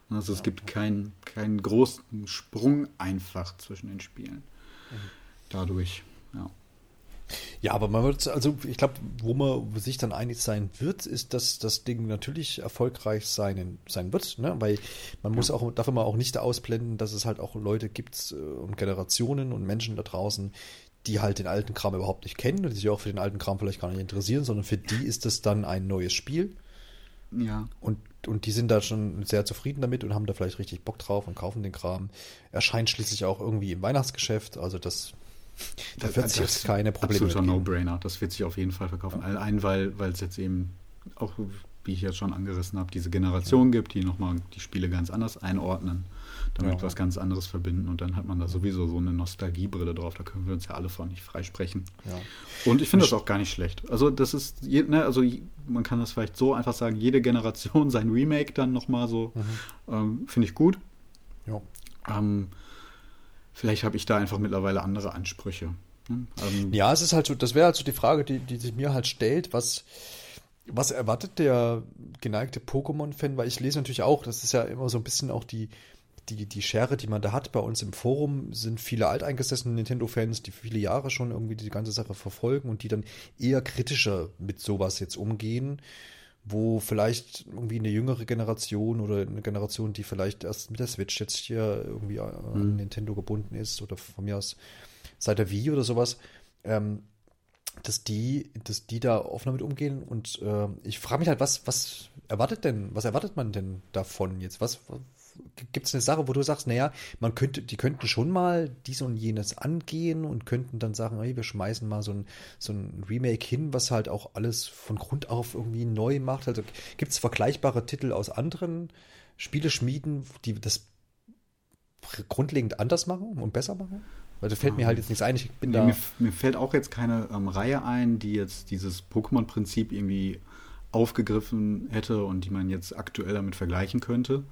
Also es gibt keinen keinen großen Sprung einfach zwischen den Spielen. Mhm. Dadurch, ja. Ja, aber man wird, also ich glaube, wo man sich dann einig sein wird, ist, dass das Ding natürlich erfolgreich sein, sein wird, ne? Weil man muss auch, darf man auch nicht ausblenden, dass es halt auch Leute gibt äh, und Generationen und Menschen da draußen, die halt den alten Kram überhaupt nicht kennen und die sich auch für den alten Kram vielleicht gar nicht interessieren, sondern für die ist es dann ein neues Spiel. Ja. Und, und die sind da schon sehr zufrieden damit und haben da vielleicht richtig Bock drauf und kaufen den Kram. Erscheint schließlich auch irgendwie im Weihnachtsgeschäft, also das da wird es jetzt keine Probleme Absoluter No-Brainer. Das wird sich auf jeden Fall verkaufen. Ja. Allein, weil es jetzt eben auch, wie ich jetzt schon angerissen habe, diese Generation gibt, die nochmal die Spiele ganz anders einordnen, damit ja. was ganz anderes verbinden. Und dann hat man da sowieso so eine Nostalgiebrille drauf. Da können wir uns ja alle von nicht freisprechen. Ja. Und ich finde das auch gar nicht schlecht. Also, das ist, ne, also man kann das vielleicht so einfach sagen, jede Generation [LAUGHS] sein Remake dann nochmal so, mhm. ähm, finde ich gut. Ja. Ähm, Vielleicht habe ich da einfach mittlerweile andere Ansprüche. Hm? Ähm, ja, es ist halt so, das wäre halt so die Frage, die, die sich mir halt stellt, was, was erwartet der geneigte Pokémon-Fan? Weil ich lese natürlich auch, das ist ja immer so ein bisschen auch die, die, die Schere, die man da hat. Bei uns im Forum sind viele alteingesessene Nintendo-Fans, die viele Jahre schon irgendwie die ganze Sache verfolgen und die dann eher kritischer mit sowas jetzt umgehen wo vielleicht irgendwie eine jüngere Generation oder eine Generation, die vielleicht erst mit der Switch jetzt hier irgendwie an mhm. Nintendo gebunden ist oder von mir aus seit der Wii oder sowas, ähm, dass die, dass die da offen damit umgehen und äh, ich frage mich halt, was, was erwartet denn, was erwartet man denn davon jetzt? Was, gibt es eine Sache, wo du sagst, naja, man könnte, die könnten schon mal dies und jenes angehen und könnten dann sagen, hey, wir schmeißen mal so ein, so ein Remake hin, was halt auch alles von Grund auf irgendwie neu macht. Also gibt es vergleichbare Titel aus anderen Spieleschmieden, die das grundlegend anders machen und besser machen? Weil da fällt mir halt jetzt nichts ein. Ich bin Nee, da. mir, mir fällt auch jetzt keine ähm, Reihe ein, die jetzt dieses Pokémon-Prinzip irgendwie aufgegriffen hätte und die man jetzt aktuell damit vergleichen könnte.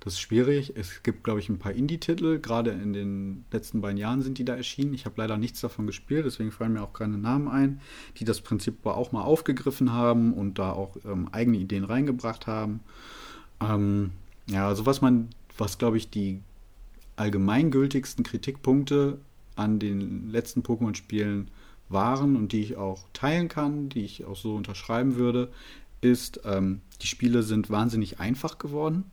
Das ist schwierig. Es gibt, glaube ich, ein paar Indie-Titel. Gerade in den letzten beiden Jahren sind die da erschienen. Ich habe leider nichts davon gespielt, deswegen fallen mir auch keine Namen ein, die das Prinzip auch mal aufgegriffen haben und da auch ähm, eigene Ideen reingebracht haben. Ähm, ja, also was man, was glaube ich die allgemeingültigsten Kritikpunkte an den letzten Pokémon-Spielen waren und die ich auch teilen kann, die ich auch so unterschreiben würde, ist, ähm, die Spiele sind wahnsinnig einfach geworden.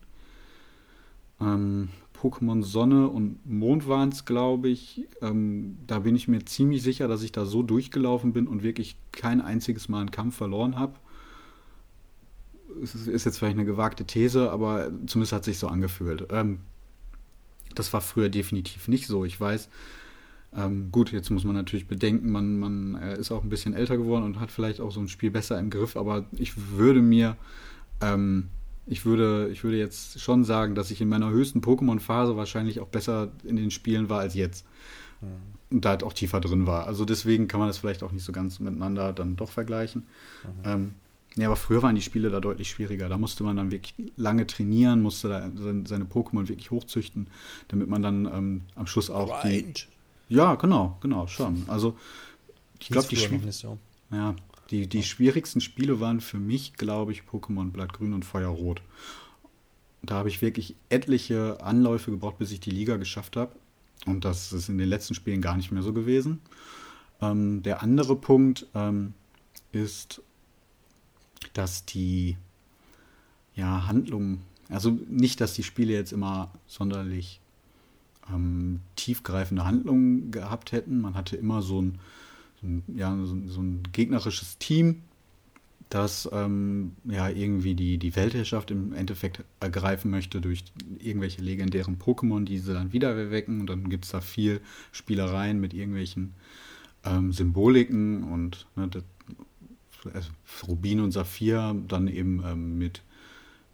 Ähm, Pokémon Sonne und Mond waren es, glaube ich. Ähm, da bin ich mir ziemlich sicher, dass ich da so durchgelaufen bin und wirklich kein einziges Mal einen Kampf verloren habe. Es ist jetzt vielleicht eine gewagte These, aber zumindest hat sich so angefühlt. Ähm, das war früher definitiv nicht so. Ich weiß, ähm, gut, jetzt muss man natürlich bedenken, man, man äh, ist auch ein bisschen älter geworden und hat vielleicht auch so ein Spiel besser im Griff, aber ich würde mir, ähm, ich würde, ich würde jetzt schon sagen, dass ich in meiner höchsten Pokémon-Phase wahrscheinlich auch besser in den Spielen war als jetzt. Und da halt auch tiefer drin war. Also deswegen kann man das vielleicht auch nicht so ganz miteinander dann doch vergleichen. Ähm, ja, aber früher waren die Spiele da deutlich schwieriger. Da musste man dann wirklich lange trainieren, musste da seine, Pokémon wirklich hochzüchten, damit man dann ähm, am Schluss auch die, Grind. ja, genau, genau, schon. Also ich glaube, die, nicht so. ja, die, die schwierigsten Spiele waren für mich, glaube ich, Pokémon Blattgrün und Feuerrot. Da habe ich wirklich etliche Anläufe gebraucht, bis ich die Liga geschafft habe. Und das ist in den letzten Spielen gar nicht mehr so gewesen. Ähm, der andere Punkt ähm, ist, dass die ja, Handlung, also nicht, dass die Spiele jetzt immer sonderlich ähm, tiefgreifende Handlungen gehabt hätten. Man hatte immer so ein, so ein, ja, so, so ein gegnerisches Team, das ähm, ja irgendwie die, die Weltherrschaft im Endeffekt ergreifen möchte durch irgendwelche legendären Pokémon, die sie dann wieder erwecken. Und dann gibt es da viel Spielereien mit irgendwelchen ähm, Symboliken und ne, das, also Rubin und Saphir dann eben ähm, mit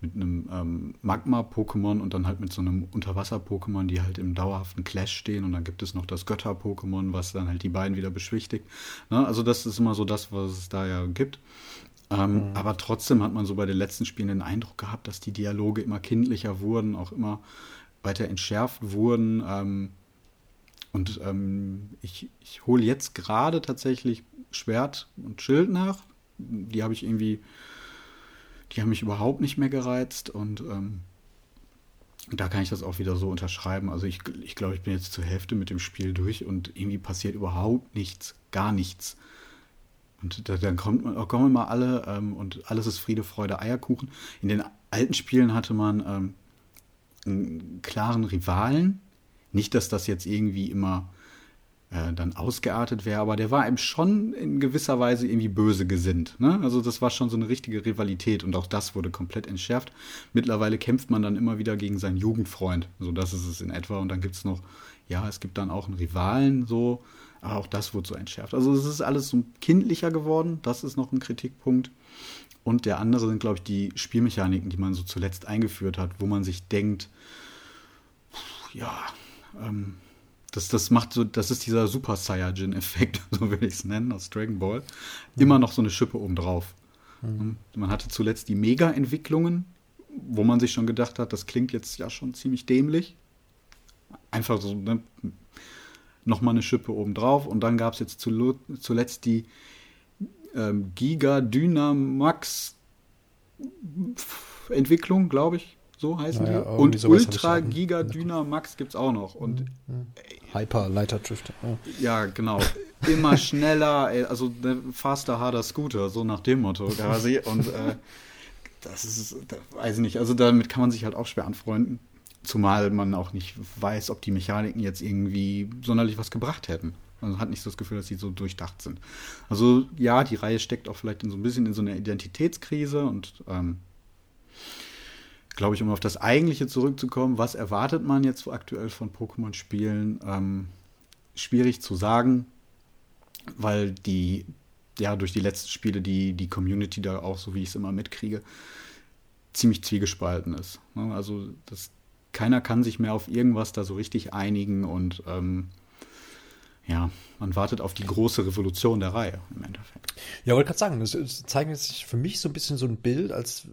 mit einem ähm, Magma-Pokémon und dann halt mit so einem Unterwasser-Pokémon, die halt im dauerhaften Clash stehen. Und dann gibt es noch das Götter-Pokémon, was dann halt die beiden wieder beschwichtigt. Ne? Also das ist immer so das, was es da ja gibt. Ähm, Aber trotzdem hat man so bei den letzten Spielen den Eindruck gehabt, dass die Dialoge immer kindlicher wurden, auch immer weiter entschärft wurden. Ähm, und ähm, ich, ich hole jetzt gerade tatsächlich Schwert und Schild nach. Die habe ich irgendwie die haben mich überhaupt nicht mehr gereizt und ähm, da kann ich das auch wieder so unterschreiben. Also ich, ich glaube, ich bin jetzt zur Hälfte mit dem Spiel durch und irgendwie passiert überhaupt nichts, gar nichts. Und da, dann kommt man, kommen immer alle ähm, und alles ist Friede, Freude, Eierkuchen. In den alten Spielen hatte man ähm, einen klaren Rivalen. Nicht, dass das jetzt irgendwie immer äh, dann ausgeartet wäre, aber der war eben schon in gewisser Weise irgendwie böse gesinnt. Ne? Also das war schon so eine richtige Rivalität und auch das wurde komplett entschärft. Mittlerweile kämpft man dann immer wieder gegen seinen Jugendfreund. So das ist es in etwa. Und dann gibt es noch, ja, es gibt dann auch einen Rivalen so, aber auch das wurde so entschärft. Also es ist alles so kindlicher geworden. Das ist noch ein Kritikpunkt. Und der andere sind, glaube ich, die Spielmechaniken, die man so zuletzt eingeführt hat, wo man sich denkt, ja, ähm, das, das macht so, das ist dieser Super Saiyajin-Effekt, [LAUGHS] so will ich es nennen, aus Dragon Ball. Immer noch so eine Schippe obendrauf. Und Man hatte zuletzt die Mega-Entwicklungen, wo man sich schon gedacht hat, das klingt jetzt ja schon ziemlich dämlich. Einfach so, ne, nochmal eine Schippe obendrauf. Und dann gab es jetzt zuletzt die ähm, Giga Dynamax Entwicklung, glaube ich. So heißen Naja, die. Und Ultra. Giga Dynamax gibt es auch noch. Und Hyper Lighter Drift. Ja. ja, genau. Immer schneller, also ne, faster, harder Scooter, so nach dem Motto quasi. [LAUGHS] Und äh, das ist, da, weiß ich nicht, also damit kann man sich halt auch schwer anfreunden. Zumal man auch nicht weiß, ob die Mechaniken jetzt irgendwie sonderlich was gebracht hätten. Man hat nicht so das Gefühl, dass sie so durchdacht sind. Also ja, die Reihe steckt auch vielleicht in so ein bisschen in so einer Identitätskrise und ähm, glaube ich, um auf das Eigentliche zurückzukommen, was erwartet man jetzt aktuell von Pokémon-Spielen? Ähm, schwierig zu sagen, weil die, ja, durch die letzten Spiele die, die Community da auch, so wie ich es immer mitkriege, ziemlich zwiegespalten ist. Ne? Also das, keiner kann sich mehr auf irgendwas da so richtig einigen und ähm, ja, man wartet auf die große Revolution der Reihe im Endeffekt. Ja, wollte gerade sagen, das, zeigt sich für mich so ein bisschen so ein Bild, als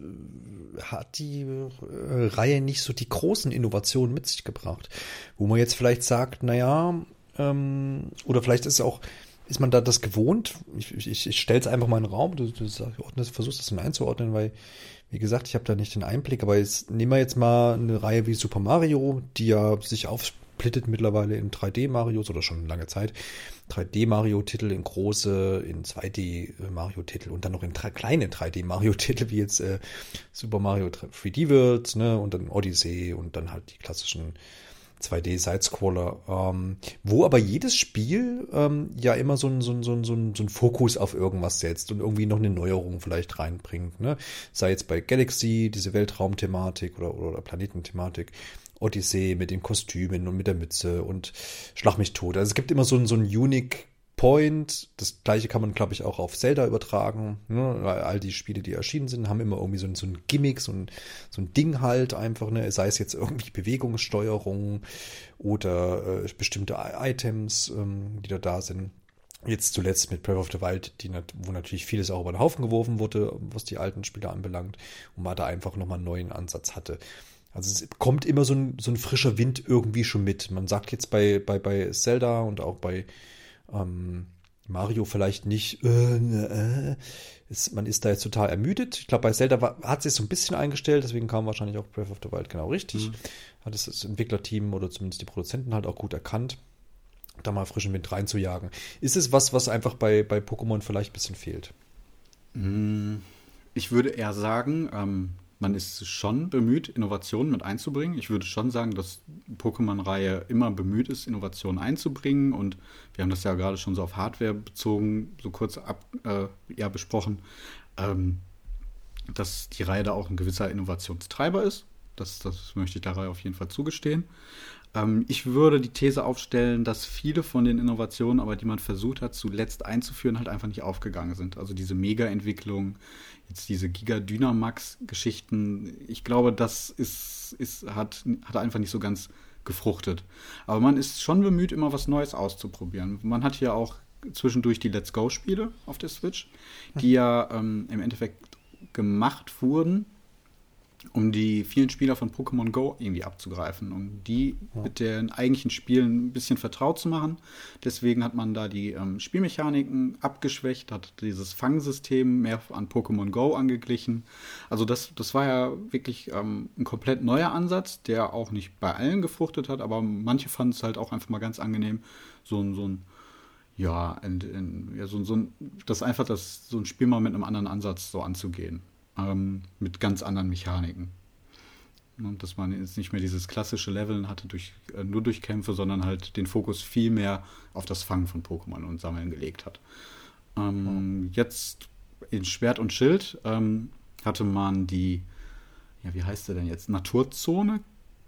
hat die äh, Reihe nicht so die großen Innovationen mit sich gebracht. Wo man jetzt vielleicht sagt, naja, ähm, oder vielleicht ist auch, ist man da das gewohnt? Ich, ich, ich stelle es einfach mal in den Raum, du, du ordnest, versuchst das dann einzuordnen, weil, wie gesagt, ich habe da nicht den Einblick, aber jetzt nehmen wir jetzt mal eine Reihe wie Super Mario, die ja sich auf splittet mittlerweile in 3D-Marios oder schon lange Zeit. 3D-Mario-Titel in große, in 2D-Mario-Titel und dann noch in kleine 3D-Mario-Titel wie jetzt äh, Super Mario 3D World, ne, und dann Odyssey und dann halt die klassischen 2D-Sidescroller, ähm, wo aber jedes Spiel ähm, ja immer so ein, so, ein, so, ein, so, ein, Fokus auf irgendwas setzt und irgendwie noch eine Neuerung vielleicht reinbringt. Ne? Sei jetzt bei Galaxy, diese Weltraumthematik oder, oder Planetenthematik, Odyssee mit den Kostümen und mit der Mütze und Schlag mich tot. Also es gibt immer so ein, so ein Unique Point. Das gleiche kann man, glaube ich, auch auf Zelda übertragen. Ne? All die Spiele, die erschienen sind, haben immer irgendwie so ein, so ein Gimmick, so ein, so ein Ding halt einfach. Ne? Sei es jetzt irgendwie Bewegungssteuerung oder äh, bestimmte Items, ähm, die da da sind. Jetzt zuletzt mit Breath of the Wild, die, wo natürlich vieles auch über den Haufen geworfen wurde, was die alten Spiele anbelangt, und man da einfach nochmal einen neuen Ansatz hatte. Also es kommt immer so ein, so ein frischer Wind irgendwie schon mit. Man sagt jetzt bei, bei, bei Zelda und auch bei ähm, Mario vielleicht nicht, äh, äh, ist, man ist da jetzt total ermüdet. Ich glaube, bei Zelda war, hat sich so ein bisschen eingestellt, deswegen kam wahrscheinlich auch Breath of the Wild genau richtig. Mhm. Hat es das Entwicklerteam oder zumindest die Produzenten halt auch gut erkannt, da mal frischen Wind reinzujagen. Ist es was, was einfach bei, bei Pokémon vielleicht ein bisschen fehlt? Mhm. Ich würde eher sagen, ähm, man ist schon bemüht, Innovationen mit einzubringen. Ich würde schon sagen, dass Pokémon-Reihe immer bemüht ist, Innovationen einzubringen. Und wir haben das ja gerade schon so auf Hardware bezogen, so kurz ab, äh, ja, besprochen, ähm, dass die Reihe da auch ein gewisser Innovationstreiber ist. Das, das möchte ich der Reihe auf jeden Fall zugestehen. Ähm, ich würde die These aufstellen, dass viele von den Innovationen, aber die man versucht hat, zuletzt einzuführen, halt einfach nicht aufgegangen sind. Also diese Mega-Entwicklung, jetzt diese Giga-Dynamax-Geschichten, ich glaube, das ist, ist, hat, hat einfach nicht so ganz gefruchtet. Aber man ist schon bemüht, immer was Neues auszuprobieren. Man hat ja auch zwischendurch die Let's Go-Spiele auf der Switch, die ja ähm, im Endeffekt gemacht wurden, um die vielen Spieler von Pokémon Go irgendwie abzugreifen, um die ja. mit den eigentlichen Spielen ein bisschen vertraut zu machen. Deswegen hat man da die ähm, Spielmechaniken abgeschwächt, hat dieses Fangsystem mehr an Pokémon Go angeglichen. Also das, das war ja wirklich ähm, ein komplett neuer Ansatz, der auch nicht bei allen gefruchtet hat, aber manche fanden es halt auch einfach mal ganz angenehm, so ein, so ein ja, in, in, ja so, so ein, das einfach das, so ein Spiel mal mit einem anderen Ansatz so anzugehen ähm, mit ganz anderen Mechaniken. Und dass man jetzt nicht mehr dieses klassische Leveln hatte durch, äh, nur durch Kämpfe, sondern halt den Fokus viel mehr auf das Fangen von Pokémon und Sammeln gelegt hat. Ähm, mhm. Jetzt in Schwert und Schild ähm, hatte man die, ja, wie heißt sie denn jetzt? Naturzone,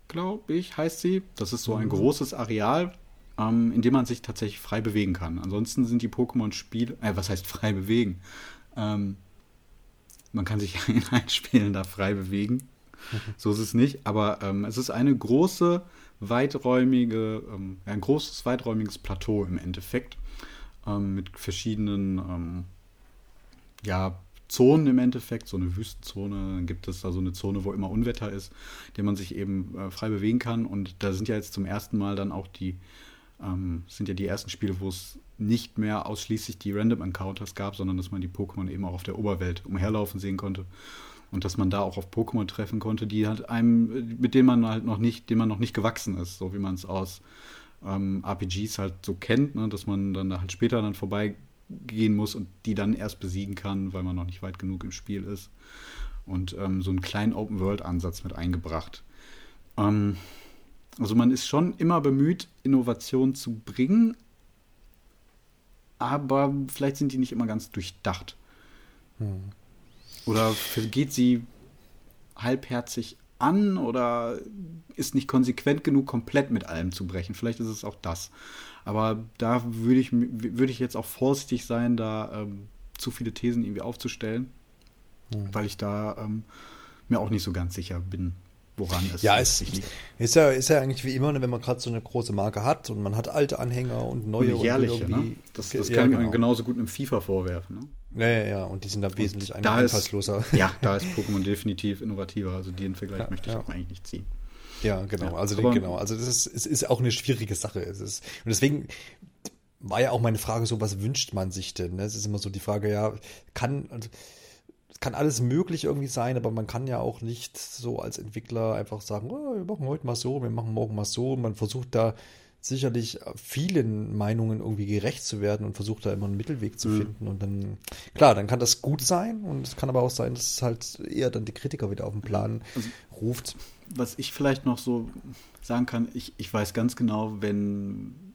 glaube ich, heißt sie. Das ist so ein mhm. großes Areal, ähm, in dem man sich tatsächlich frei bewegen kann. Ansonsten sind die Pokémon-Spiele, äh, was heißt frei bewegen? Ähm, man kann sich [LAUGHS] in Einspielen da frei bewegen. So ist es nicht. Aber ähm, es ist eine große, weiträumige, ähm, ein großes, weiträumiges Plateau im Endeffekt. Ähm, mit verschiedenen ähm, ja, Zonen im Endeffekt, so eine Wüstenzone, dann gibt es da so eine Zone, wo immer Unwetter ist, der man sich eben äh, frei bewegen kann. Und da sind ja jetzt zum ersten Mal dann auch die, ähm, sind ja die ersten Spiele, wo es nicht mehr ausschließlich die Random Encounters gab, sondern dass man die Pokémon eben auch auf der Oberwelt umherlaufen sehen konnte. Und dass man da auch auf Pokémon treffen konnte, die halt einem, mit denen man halt noch nicht, dem man noch nicht gewachsen ist, so wie man es aus ähm, RPGs halt so kennt, ne? dass man dann halt später dann vorbeigehen muss und die dann erst besiegen kann, weil man noch nicht weit genug im Spiel ist. Und ähm, so einen kleinen Open-World-Ansatz mit eingebracht. Ähm, also man ist schon immer bemüht, Innovation zu bringen, aber vielleicht sind die nicht immer ganz durchdacht. Hm. Oder geht sie halbherzig an oder ist nicht konsequent genug, komplett mit allem zu brechen. Vielleicht ist es auch das. Aber da würde ich, würde ich jetzt auch vorsichtig sein, da ähm, zu viele Thesen irgendwie aufzustellen, hm. weil ich da ähm, mir auch nicht so ganz sicher bin, woran es ja, es liegt. Ist ja, ist ja eigentlich wie immer, ne, wenn man gerade so eine große Marke hat und man hat alte Anhänger und neue. Und jährliche, ne? Das, das ja, kann man genau. genauso gut einem FIFA vorwerfen. Ne? Ja, ja, ja, und die sind da wesentlich da einfallsloser. Ist, ja, da [LAUGHS] ist Pokémon definitiv innovativer. Also den Vergleich ja, möchte ich ja. auch eigentlich nicht ziehen. Ja, genau. also den, genau. Also das ist, es ist auch eine schwierige Sache. Es ist, und deswegen war ja auch meine Frage so, was wünscht man sich denn? Ne? Es ist immer so die Frage, ja, kann, also, kann alles möglich irgendwie sein, aber man kann ja auch nicht so als Entwickler einfach sagen, oh, wir machen heute mal so, wir machen morgen mal so. Man versucht da sicherlich vielen Meinungen irgendwie gerecht zu werden und versucht da immer einen Mittelweg zu mhm. finden. Und dann, klar, dann kann das gut sein und es kann aber auch sein, dass es halt eher dann die Kritiker wieder auf den Plan also, ruft. Was ich vielleicht noch so sagen kann, ich, ich weiß ganz genau, wenn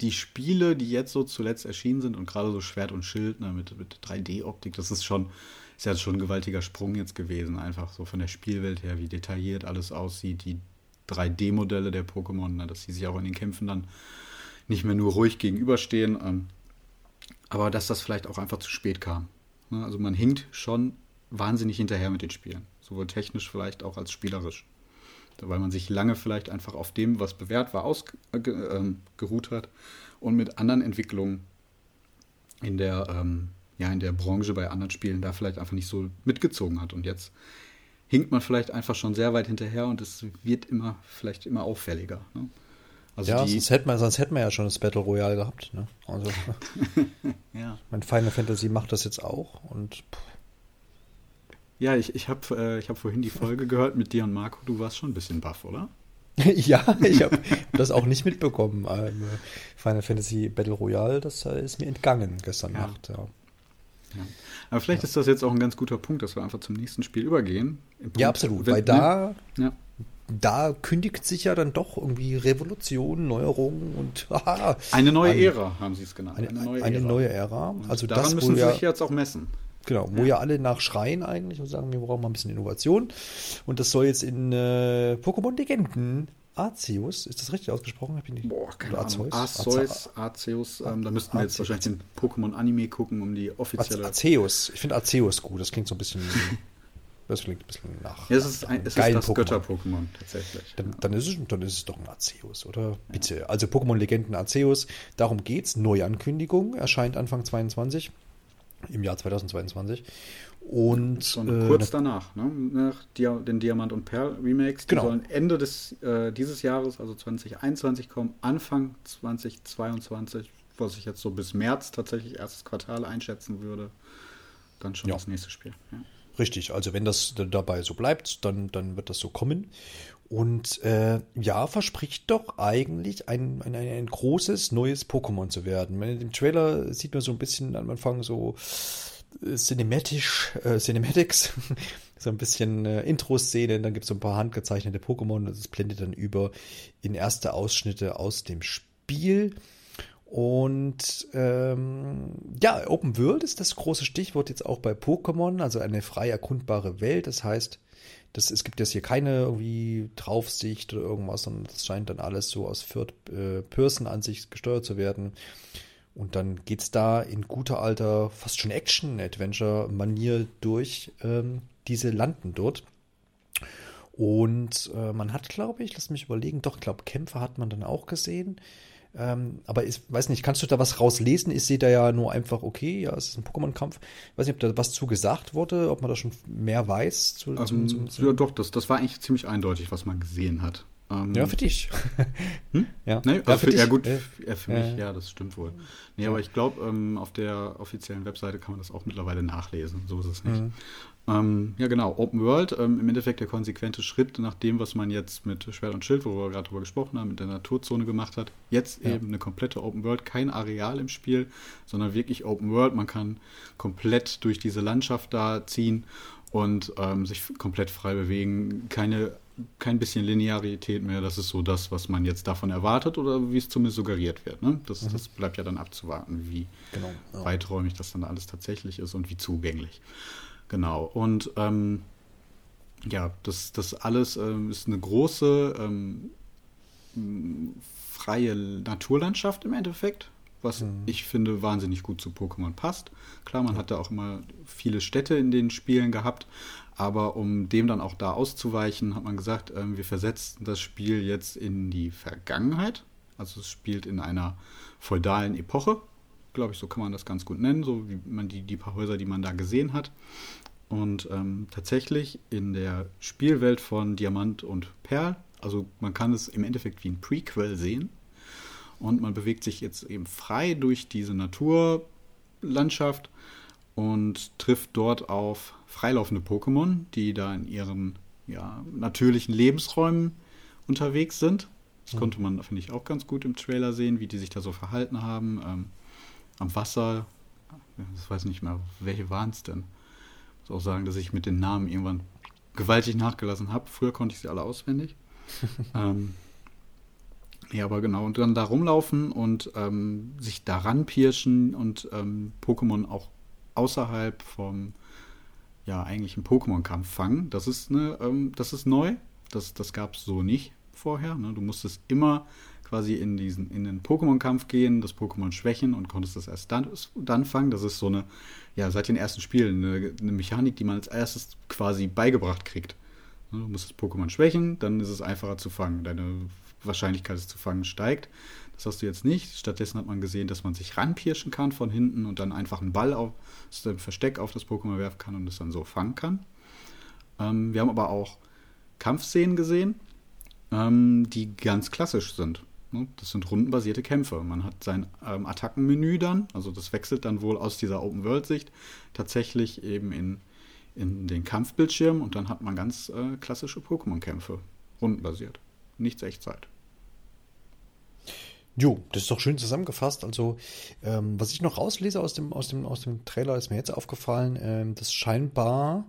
die Spiele, die jetzt so zuletzt erschienen sind und gerade so Schwert und Schild ne, mit, mit 3D-Optik, das ist schon, ist ja schon ein gewaltiger Sprung jetzt gewesen, einfach so von der Spielwelt her, wie detailliert alles aussieht, die 3D-Modelle der Pokémon, ne, dass sie sich auch in den Kämpfen dann nicht mehr nur ruhig gegenüberstehen, ähm, aber dass das vielleicht auch einfach zu spät kam. Ne? Also man hinkt schon wahnsinnig hinterher mit den Spielen, sowohl technisch vielleicht auch als spielerisch weil man sich lange vielleicht einfach auf dem, was bewährt war, ausgeruht äh, hat und mit anderen Entwicklungen in der, ähm, ja, in der Branche bei anderen Spielen da vielleicht einfach nicht so mitgezogen hat. Und jetzt hinkt man vielleicht einfach schon sehr weit hinterher und es wird immer, vielleicht immer auffälliger. Ne? Also ja, sonst hätte, man, sonst hätten wir ja schon das Battle Royale gehabt. Ne? Also, [LAUGHS] ja. Mein Final Fantasy macht das jetzt auch und pff, ja, ich, ich habe äh, hab vorhin die Folge [LAUGHS] gehört mit dir und Marco. Du warst schon ein bisschen baff, oder? [LAUGHS] ja, ich habe [LAUGHS] das auch nicht mitbekommen. Ähm, Final Fantasy Battle Royale, das ist mir entgangen gestern ja. Nacht. Ja. ja. Aber vielleicht ja. ist das jetzt auch ein ganz guter Punkt, dass wir einfach zum nächsten Spiel übergehen. Punkt, ja, absolut. Wenn, weil da, ja. da kündigt sich ja dann doch irgendwie Revolution, Neuerung und aha, eine neue eine, Ära haben sie es genannt. Eine, eine, neue, eine Ära. neue Ära. Also daran das müssen sie sich jetzt auch messen. Genau, wo ja. ja alle nachschreien eigentlich und sagen, wir brauchen mal ein bisschen Innovation. Und das soll jetzt in äh, Pokémon Legenden Arceus, ist das richtig ausgesprochen? Boah, keine Ahnung. Arceus, Arceus, ähm, da müssten wir jetzt wahrscheinlich den Pokémon-Anime gucken, um die offizielle... Arceus, ich finde Arceus gut, das klingt so ein bisschen... [LAUGHS] Das klingt ein bisschen nach. Ja, es ist, ein, es ist das Götter-Pokémon, tatsächlich. Dann, dann, ist es, dann ist es doch ein Arceus, oder? Bitte. Ja. Also Pokémon-Legenden Arceus, darum geht's. Neuankündigung, erscheint Anfang 22 im Jahr 2022. Und so äh, kurz danach, ne? nach Dia den Diamant und Perl Remakes. Die genau. sollen Ende des, äh, dieses Jahres, also 2021 kommen, Anfang 2022, was ich jetzt so bis März tatsächlich erstes Quartal einschätzen würde. Dann schon ja. das nächste Spiel. Ja. Richtig, also wenn das dabei so bleibt, dann, dann wird das so kommen. Und äh, ja, verspricht doch eigentlich ein, ein, ein großes neues Pokémon zu werden. In dem Trailer sieht man so ein bisschen am Anfang so äh, cinematisch, äh, Cinematics, [LAUGHS] so ein bisschen äh, Intro-Szene, dann gibt es so ein paar handgezeichnete Pokémon, das blendet dann über in erste Ausschnitte aus dem Spiel. Und ähm, ja, Open World ist das große Stichwort jetzt auch bei Pokémon, also eine frei erkundbare Welt. Das heißt, das, es gibt jetzt hier keine irgendwie Draufsicht oder irgendwas, sondern das scheint dann alles so aus Third-Person-Ansicht gesteuert zu werden. Und dann geht es da in guter alter, fast schon Action-Adventure-Manier durch ähm, diese Landen dort. Und äh, man hat, glaube ich, lass mich überlegen, doch, ich glaube, Kämpfe hat man dann auch gesehen. Ähm, aber ich weiß nicht, kannst du da was rauslesen? Ich sehe da ja nur einfach, okay, ja, es ist ein Pokémon-Kampf. Ich weiß nicht, ob da was zu gesagt wurde, ob man da schon mehr weiß. Zu, ähm, zum, zum, ja, doch, das, das war eigentlich ziemlich eindeutig, was man gesehen hat. Ähm, ja, für dich. [LAUGHS] hm? Ja, nee, ja, für, für ja, gut, ja, für mich, ja, das stimmt wohl. Nee, aber ich glaube, ähm, auf der offiziellen Webseite kann man das auch mittlerweile nachlesen. So ist es nicht. Mhm. Ähm, ja, genau. Open World, ähm, im Endeffekt der konsequente Schritt nach dem, was man jetzt mit Schwert und Schild, wo wir gerade drüber gesprochen haben, mit der Naturzone gemacht hat. Jetzt ja. eben eine komplette Open World, kein Areal im Spiel, sondern wirklich Open World. Man kann komplett durch diese Landschaft da ziehen und ähm, sich komplett frei bewegen. Keine, kein bisschen Linearität mehr. Das ist so das, was man jetzt davon erwartet oder wie es zumindest suggeriert wird. Ne? Das, mhm. das bleibt ja dann abzuwarten, wie genau, ja. weiträumig das dann alles tatsächlich ist und wie zugänglich. Genau. Und ähm, ja, das, das alles ähm, ist eine große ähm, freie Naturlandschaft im Endeffekt, was mhm. ich finde wahnsinnig gut zu Pokémon passt. Klar, man ja. hat da auch immer viele Städte in den Spielen gehabt, Aber um dem dann auch da auszuweichen, hat man gesagt, ähm, wir versetzen das Spiel jetzt in die Vergangenheit. Also es spielt in einer feudalen Epoche, glaube ich, so kann man das ganz gut nennen, so wie man die, die paar Häuser, die man da gesehen hat. Und ähm, tatsächlich in der Spielwelt von Diamant und Perl, also man kann es im Endeffekt wie ein Prequel sehen. Und man bewegt sich jetzt eben frei durch diese Naturlandschaft und trifft dort auf freilaufende Pokémon, die da in ihren ja, natürlichen Lebensräumen unterwegs sind. Das mhm. konnte man, finde ich, auch ganz gut im Trailer sehen, wie die sich da so verhalten haben. Ähm, am Wasser, ich weiß nicht mehr, welche waren es denn? Ich muss auch sagen, dass ich mit den Namen irgendwann gewaltig nachgelassen habe. Früher konnte ich sie alle auswendig. [LAUGHS] ähm, ja, aber genau. Und dann da rumlaufen und ähm, sich daran pirschen und ähm, Pokémon auch außerhalb vom ja, eigentlichen Pokémon-Kampf fangen. Das ist, ne, ähm, das ist neu. Das, das gab es so nicht vorher. Ne? Du musstest immer quasi in diesen in den Pokémon-Kampf gehen, das Pokémon schwächen und konntest das erst dann, dann fangen. Das ist so eine, ja, seit den ersten Spielen eine, eine Mechanik, die man als erstes quasi beigebracht kriegt. Ne? Du musst das Pokémon schwächen, dann ist es einfacher zu fangen. Deine Wahrscheinlichkeit, es zu fangen, steigt. Das hast du jetzt nicht. Stattdessen hat man gesehen, dass man sich ranpirschen kann von hinten und dann einfach einen Ball aus dem Versteck auf das Pokémon werfen kann und es dann so fangen kann. Ähm, wir haben aber auch Kampfszenen gesehen, ähm, die ganz klassisch sind. Ne? Das sind rundenbasierte Kämpfe. Man hat sein ähm, Attackenmenü dann, also das wechselt dann wohl aus dieser Open-World-Sicht tatsächlich eben in, in den Kampfbildschirm und dann hat man ganz äh, klassische Pokémon-Kämpfe, rundenbasiert. Nichts Echtzeit. Jo, das ist doch schön zusammengefasst. Also, ähm, was ich noch rauslese aus dem, aus dem, aus dem Trailer, ist mir jetzt aufgefallen, ähm, dass scheinbar,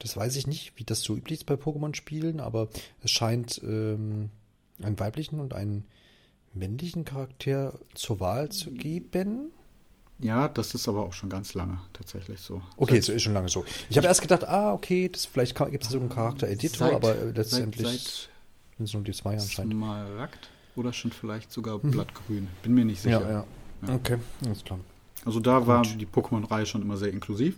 das weiß ich nicht, wie das so üblich ist bei Pokémon-Spielen, aber es scheint ähm, einen weiblichen und einen männlichen Charakter zur Wahl zu geben. Ja, das ist aber auch schon ganz lange tatsächlich so. Okay, seit, so ist schon lange so. Ich habe erst gedacht, ah, okay, das, vielleicht gibt es so einen Charakter-Editor, aber letztendlich seit, seit sind es nur die zwei anscheinend. Smaragd oder schon vielleicht sogar mhm. Blattgrün. Bin mir nicht sicher. Ja, ja. ja. Okay, alles klar. Also da war die Pokémon-Reihe schon immer sehr inklusiv.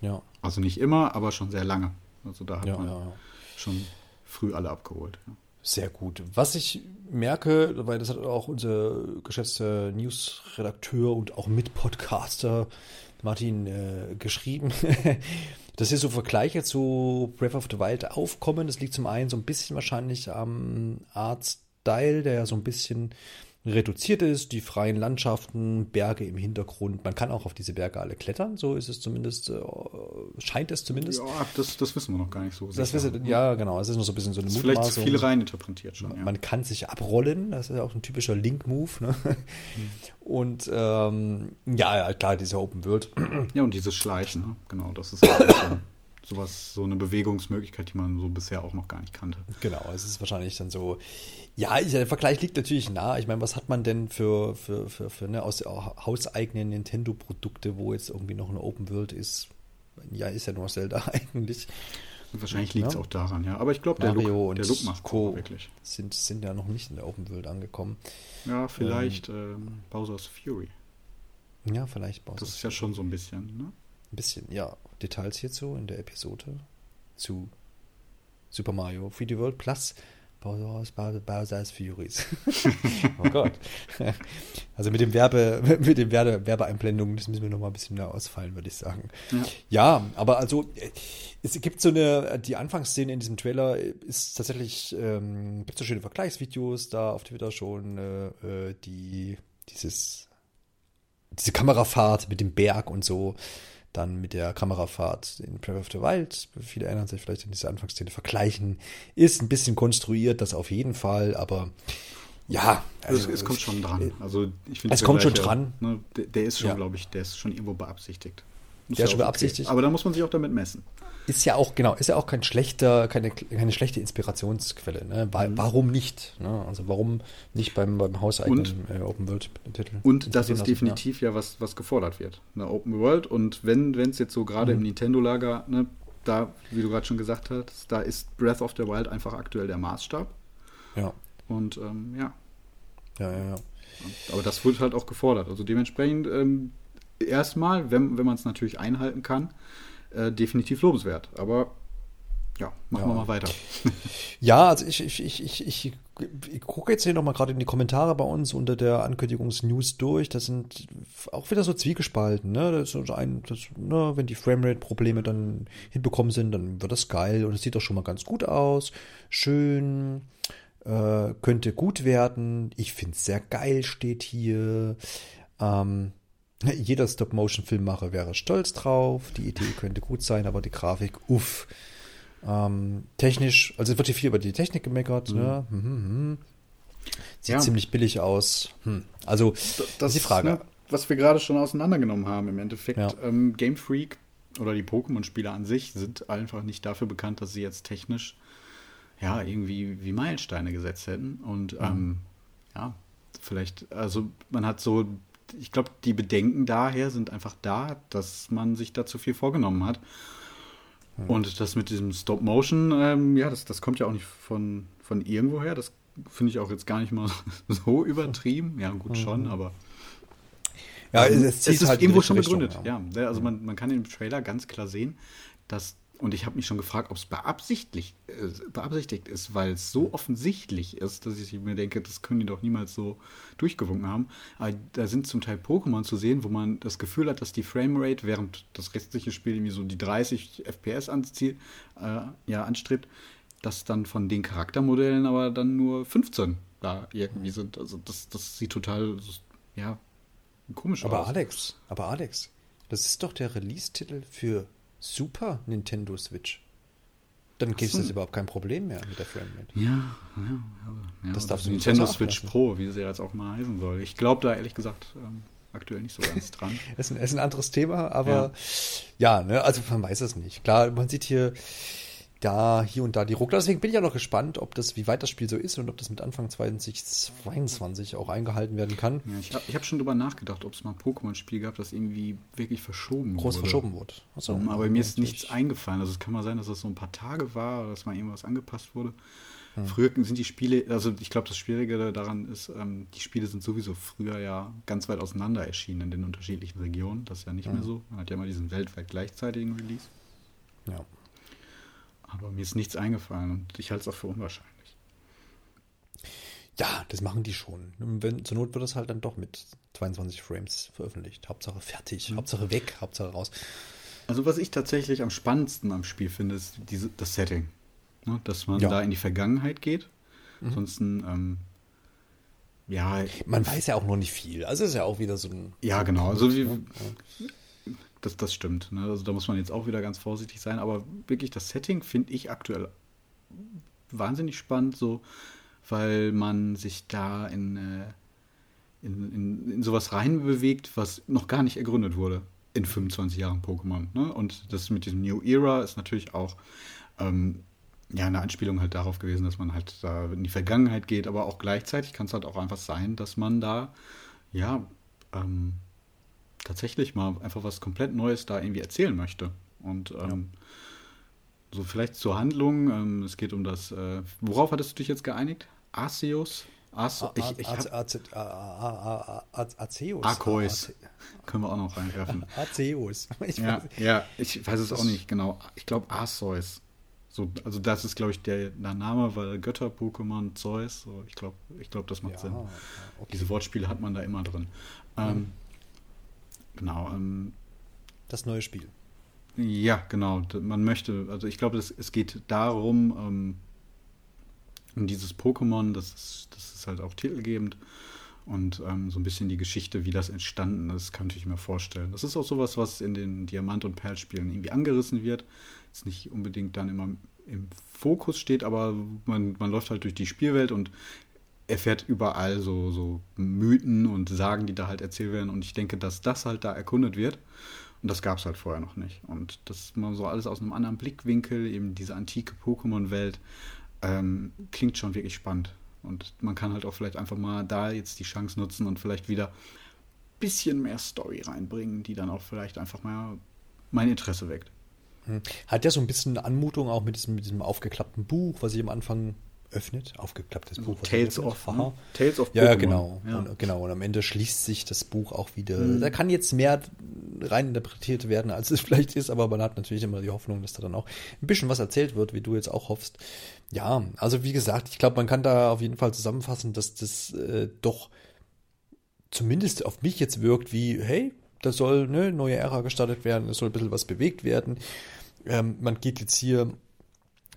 Ja. Also nicht immer, aber schon sehr lange. Also da hat ja, man schon früh alle abgeholt. Ja. Sehr gut. Was ich merke, weil das hat auch unser geschätzter News-Redakteur und auch Mitpodcaster Martin äh, geschrieben, [LAUGHS] dass hier so Vergleiche zu Breath of the Wild aufkommen. Das liegt zum einen so ein bisschen wahrscheinlich am Artstyle, der ja so ein bisschen reduziert ist, die freien Landschaften, Berge im Hintergrund. Man kann auch auf diese Berge alle klettern, so ist es zumindest, äh, scheint es zumindest. Ja, das, das wissen wir noch gar nicht so. Das wissen, ja, genau, es ist noch so ein bisschen so eine das Vielleicht zu viel reininterpretiert schon. Ja. Man kann sich abrollen, das ist ja auch ein typischer Link-Move. Ne? Mhm. Und ähm, ja, klar, dieser Open World. Ja, und dieses Schleichen, ne? genau, das ist so sowas, so eine Bewegungsmöglichkeit, die man so bisher auch noch gar nicht kannte. Genau, es ist wahrscheinlich dann so, ja, der Vergleich liegt natürlich nah. Ich meine, was hat man denn für, für, für, für ne, aus hauseigenen Nintendo-Produkte, wo jetzt irgendwie noch eine Open World ist? Ja, ist ja nur Zelda [LAUGHS] eigentlich. Wahrscheinlich liegt es ja. auch daran, ja. Aber ich glaube, der, Look, der Look macht Co. wirklich. Sind, sind ja noch nicht in der Open World angekommen. Ja, vielleicht ähm, ähm, Bowser's Fury. Ja, vielleicht Bowser's Das ist ja schon so ein bisschen, ne? Ein bisschen, ja. Details hierzu in der Episode zu Super Mario 3D World Plus Bowser's Furies. [LAUGHS] oh Gott. Also mit dem Werbe, [LAUGHS] mit dem Werbe, Werbeeinblendungen, das müssen wir noch mal ein bisschen mehr ausfallen, würde ich sagen. Ja. ja. aber also es gibt so eine, die Anfangsszene in diesem Trailer ist tatsächlich, ähm, gibt so schöne Vergleichsvideos da auf Twitter schon, äh, äh die, dieses, diese Kamerafahrt mit dem Berg und so dann mit der Kamerafahrt in Breath of the Wild, viele erinnern sich vielleicht an diese Anfangsszene, vergleichen, ist ein bisschen konstruiert, das auf jeden Fall, aber ja. Also, es, es kommt schon dran. Also ich finde es kommt schon dran. Ne, der, der, ist schon, ja. glaube ich, der ist schon irgendwo beabsichtigt. Der ist schon beabsichtigt. Okay. Aber da muss man sich auch damit messen. Ist ja auch, genau, ist ja auch kein schlechter, keine, keine schlechte Inspirationsquelle. Ne? Mhm. Warum nicht? Ne? Also warum nicht beim, beim hauseigenen äh, Open World-Titel? Und das ist definitiv ja, ja was, was gefordert wird. Eine Open World. Und wenn es jetzt so gerade mhm. im Nintendo-Lager, ne, da, wie du gerade schon gesagt hast, da ist Breath of the Wild einfach aktuell der Maßstab. Ja. Und ähm, ja. Ja, ja, ja. Aber das wird halt auch gefordert. Also dementsprechend ähm, erstmal, wenn, wenn man es natürlich einhalten kann, äh, definitiv lobenswert. Aber ja, machen ja. wir mal weiter. [LAUGHS] Ja, also ich, ich, ich, ich, ich, ich gucke jetzt hier nochmal gerade in die Kommentare bei uns unter der Ankündigungsnews durch. Das sind auch wieder so Zwiegespalten. Ne? Das ist ein, das, ne, wenn die Framerate-Probleme dann hinbekommen sind, dann wird das geil und es sieht doch schon mal ganz gut aus. Schön. Äh, könnte gut werden. Ich finde es sehr geil, steht hier. Ähm, jeder Stop-Motion-Filmmacher wäre stolz drauf. Die Idee könnte gut sein, aber die Grafik, uff. Ähm, technisch, also es wird hier viel über die Technik gemeckert. Mhm. Ne? Mhm, mhm. Sieht ja. ziemlich billig aus. Hm. Also, das, das, ist die Frage. Ne, was wir gerade schon auseinandergenommen haben, im Endeffekt, ja. ähm, Game Freak oder die Pokémon-Spieler an sich sind einfach nicht dafür bekannt, dass sie jetzt technisch ja irgendwie wie Meilensteine gesetzt hätten. Und mhm. ähm, ja, vielleicht, also man hat so, ich glaube, die Bedenken daher sind einfach da, dass man sich da zu viel vorgenommen hat. Und das mit diesem Stop Motion, ähm, ja, das, das kommt ja auch nicht von, von irgendwoher. Das finde ich auch jetzt gar nicht mal [LAUGHS] so übertrieben. Ja, gut schon, mhm. aber. Ja, es, es ist halt irgendwo schon begründet. Ja. ja, also man, man kann im Trailer ganz klar sehen, dass und ich habe mich schon gefragt, ob es beabsichtigt, äh, beabsichtigt ist, weil es so offensichtlich ist, dass ich mir denke, das können die doch niemals so durchgewunken haben. Aber da sind zum Teil Pokémon zu sehen, wo man das Gefühl hat, dass die Framerate, während das restliche Spiel irgendwie so die 30 FPS anzieht, äh, ja, anstrebt, dass dann von den Charaktermodellen aber dann nur 15 da irgendwie sind. Also das, das sieht total, ja, komisch aber aus. Aber Alex, aber Alex, das ist doch der Release-Titel für Super Nintendo Switch. Dann gibt es das überhaupt kein Problem mehr mit der Framerate. Ja, ja, ja. ja das darf Nintendo Switch Pro, wie sie jetzt auch mal heißen soll. Ich glaube da ehrlich gesagt ähm, aktuell nicht so ganz [LAUGHS] dran. es, ist ein, ist ein anderes Thema, aber ja, ja ne, also man weiß es nicht. Klar, man sieht hier da hier und da die Ruckler. Deswegen bin ich ja noch gespannt, ob das, wie weit das Spiel so ist und ob das mit Anfang 2022 auch eingehalten werden kann. Ja, ich habe hab schon drüber nachgedacht, ob es mal ein Pokémon-Spiel gab, das irgendwie wirklich verschoben Groß wurde. verschoben wurde. Achso, um, aber mir ist nichts eingefallen. Also es kann mal sein, dass das so ein paar Tage war oder dass mal irgendwas angepasst wurde. Hm. Früher sind die Spiele, also ich glaube, das Schwierige daran ist, ähm, die Spiele sind sowieso früher ja ganz weit auseinander erschienen in den unterschiedlichen Regionen. Das ist ja nicht hm. mehr so. Man hat ja immer diesen weltweit gleichzeitigen Release. Ja. Aber mir ist nichts eingefallen und ich halte es auch für unwahrscheinlich. Ja, das machen die schon. Wenn, zur Not wird das halt dann doch mit 22 Frames veröffentlicht. Hauptsache fertig, mhm. Hauptsache weg, Hauptsache raus. Also was ich tatsächlich am spannendsten am Spiel finde, ist diese, das Setting. Ne? Dass man ja. da in die Vergangenheit geht. Mhm. Ansonsten, ähm, ja. Man weiß ja auch noch nicht viel. Also ist ja auch wieder so ein. Ja, genau. Also wie, das, das stimmt. Ne? Also da muss man jetzt auch wieder ganz vorsichtig sein. Aber wirklich das Setting finde ich aktuell wahnsinnig spannend, so, weil man sich da in, äh, in, in, in sowas reinbewegt, was noch gar nicht ergründet wurde in 25 Jahren Pokémon. Ne? Und das mit diesem New Era ist natürlich auch ähm, ja, eine Anspielung halt darauf gewesen, dass man halt da in die Vergangenheit geht, aber auch gleichzeitig kann es halt auch einfach sein, dass man da ja ähm, tatsächlich mal einfach was komplett Neues da irgendwie erzählen möchte. Und ähm, ja. so vielleicht zur Handlung. Ähm, es geht um das. Äh, worauf hattest du dich jetzt geeinigt? Arceus? Arceus. Arceus. [LAUGHS] Können wir auch noch reinwerfen. [LAUGHS] Arceus. [LAUGHS] Ja, ja, ich weiß es auch nicht genau. Ich glaube Arceus. So, also das ist, glaube ich, der, der, Name, weil Götter-Pokémon, Zeus, so, ich glaube, ich glaub, das macht ja, Sinn. Okay. Diese Wortspiele hat man da immer drin. Ähm, mhm. Genau. Ähm, das neue Spiel. Ja, genau. Man möchte, also ich glaube, es geht darum, ähm, um dieses Pokémon, das ist, das ist halt auch titelgebend und ähm, so ein bisschen die Geschichte, wie das entstanden ist, kann ich mir vorstellen. Das ist auch sowas, was in den Diamant- und Perlspielen irgendwie angerissen wird. Jetzt nicht unbedingt dann immer im Fokus steht, aber man, man läuft halt durch die Spielwelt und erfährt überall so, so Mythen und Sagen, die da halt erzählt werden. Und ich denke, dass das halt da erkundet wird. Und das gab es halt vorher noch nicht. Und das man so alles aus einem anderen Blickwinkel, eben diese antike Pokémon-Welt, ähm, klingt schon wirklich spannend. Und man kann halt auch vielleicht einfach mal da jetzt die Chance nutzen und vielleicht wieder ein bisschen mehr Story reinbringen, die dann auch vielleicht einfach mal mein Interesse weckt. Hm. Hat ja so ein bisschen Anmutung auch mit diesem, mit diesem aufgeklappten Buch, was ich am Anfang öffnet, aufgeklapptes Buch. was Tales öffnet. of, ne? Tales of Ja, ja, genau. Ja. Und, genau. Und am Ende schließt sich das Buch auch wieder. Mhm. Da kann jetzt mehr reininterpretiert werden, als es [LAUGHS] vielleicht ist, aber man hat natürlich immer die Hoffnung, dass da dann auch ein bisschen was erzählt wird, wie du jetzt auch hoffst. Ja, also wie gesagt, ich glaube, man kann da auf jeden Fall zusammenfassen, dass das äh, doch zumindest auf mich jetzt wirkt wie, hey, da soll eine neue Ära gestartet werden, es soll ein bisschen was bewegt werden. Ähm, man geht jetzt hier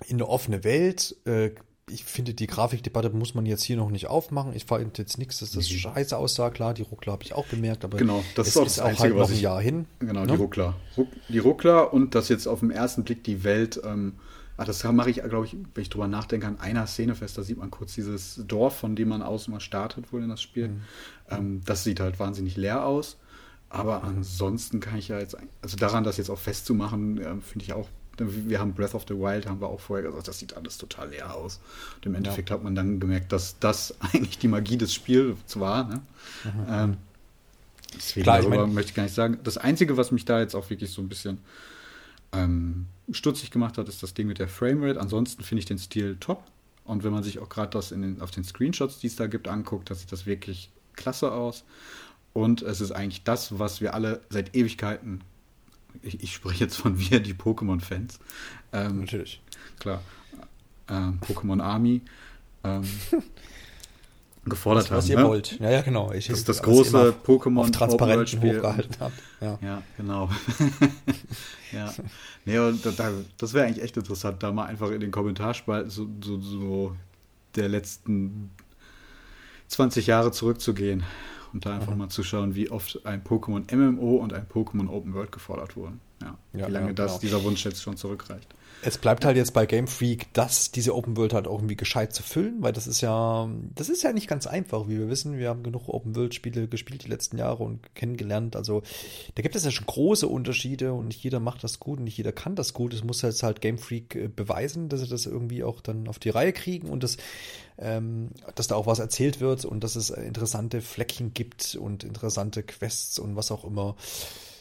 in eine offene Welt. Äh, ich finde, die Grafikdebatte muss man jetzt hier noch nicht aufmachen. Ich fand jetzt nichts, dass das scheiße aussah. Klar, die Ruckler habe ich auch bemerkt, aber Mhm. Genau, das ist auch das Einzige, halt noch ein Jahr hin. Genau, ne? die Ruckler. Ruck, die Ruckler und dass jetzt auf den ersten Blick die Welt, ähm, ah, das mache ich, glaube ich, wenn ich drüber nachdenke, an einer Szene fest, da sieht man kurz dieses Dorf, von dem man aus mal startet, wohl in das Spiel. Mhm. Ähm, das sieht halt wahnsinnig leer aus. Aber ansonsten kann ich ja jetzt, also daran, das jetzt auch festzumachen, ähm, finde ich auch, wir haben Breath of the Wild, haben wir auch vorher gesagt, das sieht alles total leer aus. Und im Endeffekt hat man dann gemerkt, dass das [LAUGHS] eigentlich die Magie des Spiels war. Ne? Ähm, deswegen Klar, ich mein- möchte ich gar nicht sagen. Das Einzige, was mich da jetzt auch wirklich so ein bisschen ähm, stutzig gemacht hat, ist das Ding mit der Framerate. Ansonsten finde ich den Stil top. Und wenn man sich auch gerade das den, auf den Screenshots, die es da gibt, anguckt, da sieht das wirklich klasse aus. Und es ist eigentlich das, was wir alle seit Ewigkeiten, ich, ich spreche jetzt von wir, die Pokémon-Fans, ähm, Natürlich. klar, ähm, Pokémon Army, ähm, [LAUGHS] gefordert Was, was haben. ihr ne? wollt. Ja, ja, genau. Ich, Das ist das was große Pokémon Open-World-Spiel. hochgehalten habt. Ja. Ja, genau. [LAUGHS] ja. Nee, und da, das wäre eigentlich echt interessant, da mal einfach in den Kommentarspalten so, so, so der letzten 20 Jahre zurückzugehen und da einfach mal zu schauen, wie oft ein Pokémon MMO und ein Pokémon Open World gefordert wurden. Ja, Ja, wie lange ja, das, genau. dieser Wunsch jetzt schon zurückreicht. Es bleibt halt jetzt bei Game Freak, dass diese Open World halt auch irgendwie gescheit zu füllen, weil das ist ja, das ist ja nicht ganz einfach, wie wir wissen. Wir haben genug Open World Spiele gespielt die letzten Jahre und kennengelernt. Also da gibt es ja schon große Unterschiede und nicht jeder macht das gut und nicht jeder kann das gut. Es muss jetzt halt Game Freak äh, beweisen, dass sie das irgendwie auch dann auf die Reihe kriegen und das, ähm, dass da auch was erzählt wird und dass es interessante Fleckchen gibt und interessante Quests und was auch immer.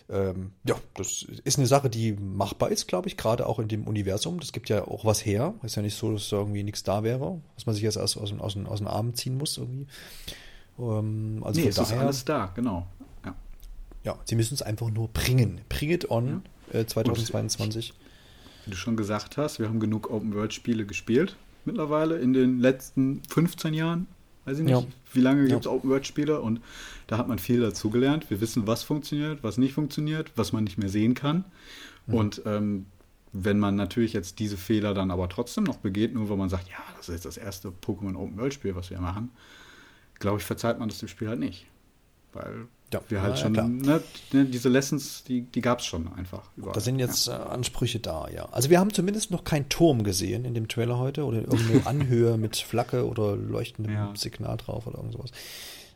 Ähm, ja, das ist eine Sache, die machbar ist, glaube ich, gerade auch in dem Universum. Das gibt ja auch was her. Ist ja nicht so, dass da irgendwie nichts da wäre, was man sich jetzt aus, aus, aus, aus den Armen ziehen muss irgendwie. Ähm, also nee, es ist daher, alles da, genau. Ja. ja, sie müssen es einfach nur bringen. Bring it on äh, 2022. Wie du schon gesagt hast, wir haben genug Open-World-Spiele gespielt mittlerweile in den letzten 15 Jahren. Weiß ich nicht, Ja. wie lange Ja. gibt es Open-World-Spiele und da hat man viel dazugelernt. Wir wissen, was funktioniert, was nicht funktioniert, was man nicht mehr sehen kann. Und ähm, wenn man natürlich jetzt diese Fehler dann aber trotzdem noch begeht, nur weil man sagt, ja, das ist jetzt das erste Pokémon Open-World-Spiel, was wir machen, glaube ich, verzeiht man das dem Spiel halt nicht. Weil Ja, wir halt ja, schon, klar. ne, ne, diese Lessons, die, die gab es schon einfach überall. Da sind jetzt äh, Ansprüche da, ja. Also wir haben zumindest noch keinen Turm gesehen in dem Trailer heute oder irgendeine [LAUGHS] Anhöhe mit Flagge oder leuchtendem Ja. Signal drauf oder irgend sowas.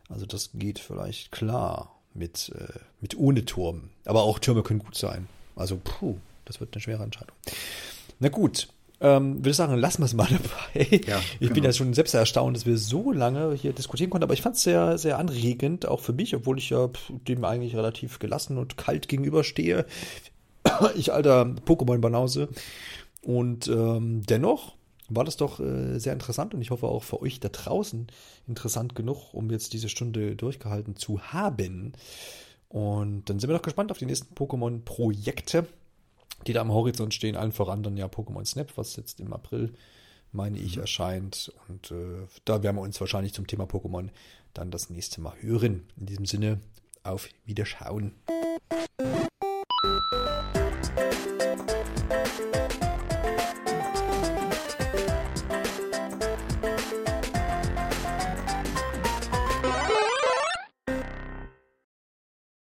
Also das geht vielleicht klar mit, äh, mit ohne Turm. Aber auch Türme können gut sein. Also puh, das wird eine schwere Entscheidung. Na gut, ähm, würde ich sagen, lassen wir es mal [LAUGHS] dabei. Ja, ich bin genau. ja schon selbst erstaunt, dass wir so lange hier diskutieren konnten, aber ich fand es sehr, sehr anregend, auch für mich, obwohl ich ja pff, dem eigentlich relativ gelassen und kalt gegenüberstehe. [COUGHS] Ich alter Pokémon-Banause. Und ähm, dennoch war das doch äh, sehr interessant und ich hoffe auch für euch da draußen interessant genug, um jetzt diese Stunde durchgehalten zu haben. Und dann sind wir noch gespannt auf die nächsten Pokémon-Projekte, die da am Horizont stehen, allen voran dann ja Pokémon Snap, was jetzt im April, meine ich, mhm. erscheint. Und äh, da werden wir uns wahrscheinlich zum Thema Pokémon dann das nächste Mal hören. In diesem Sinne, auf Wiederschauen.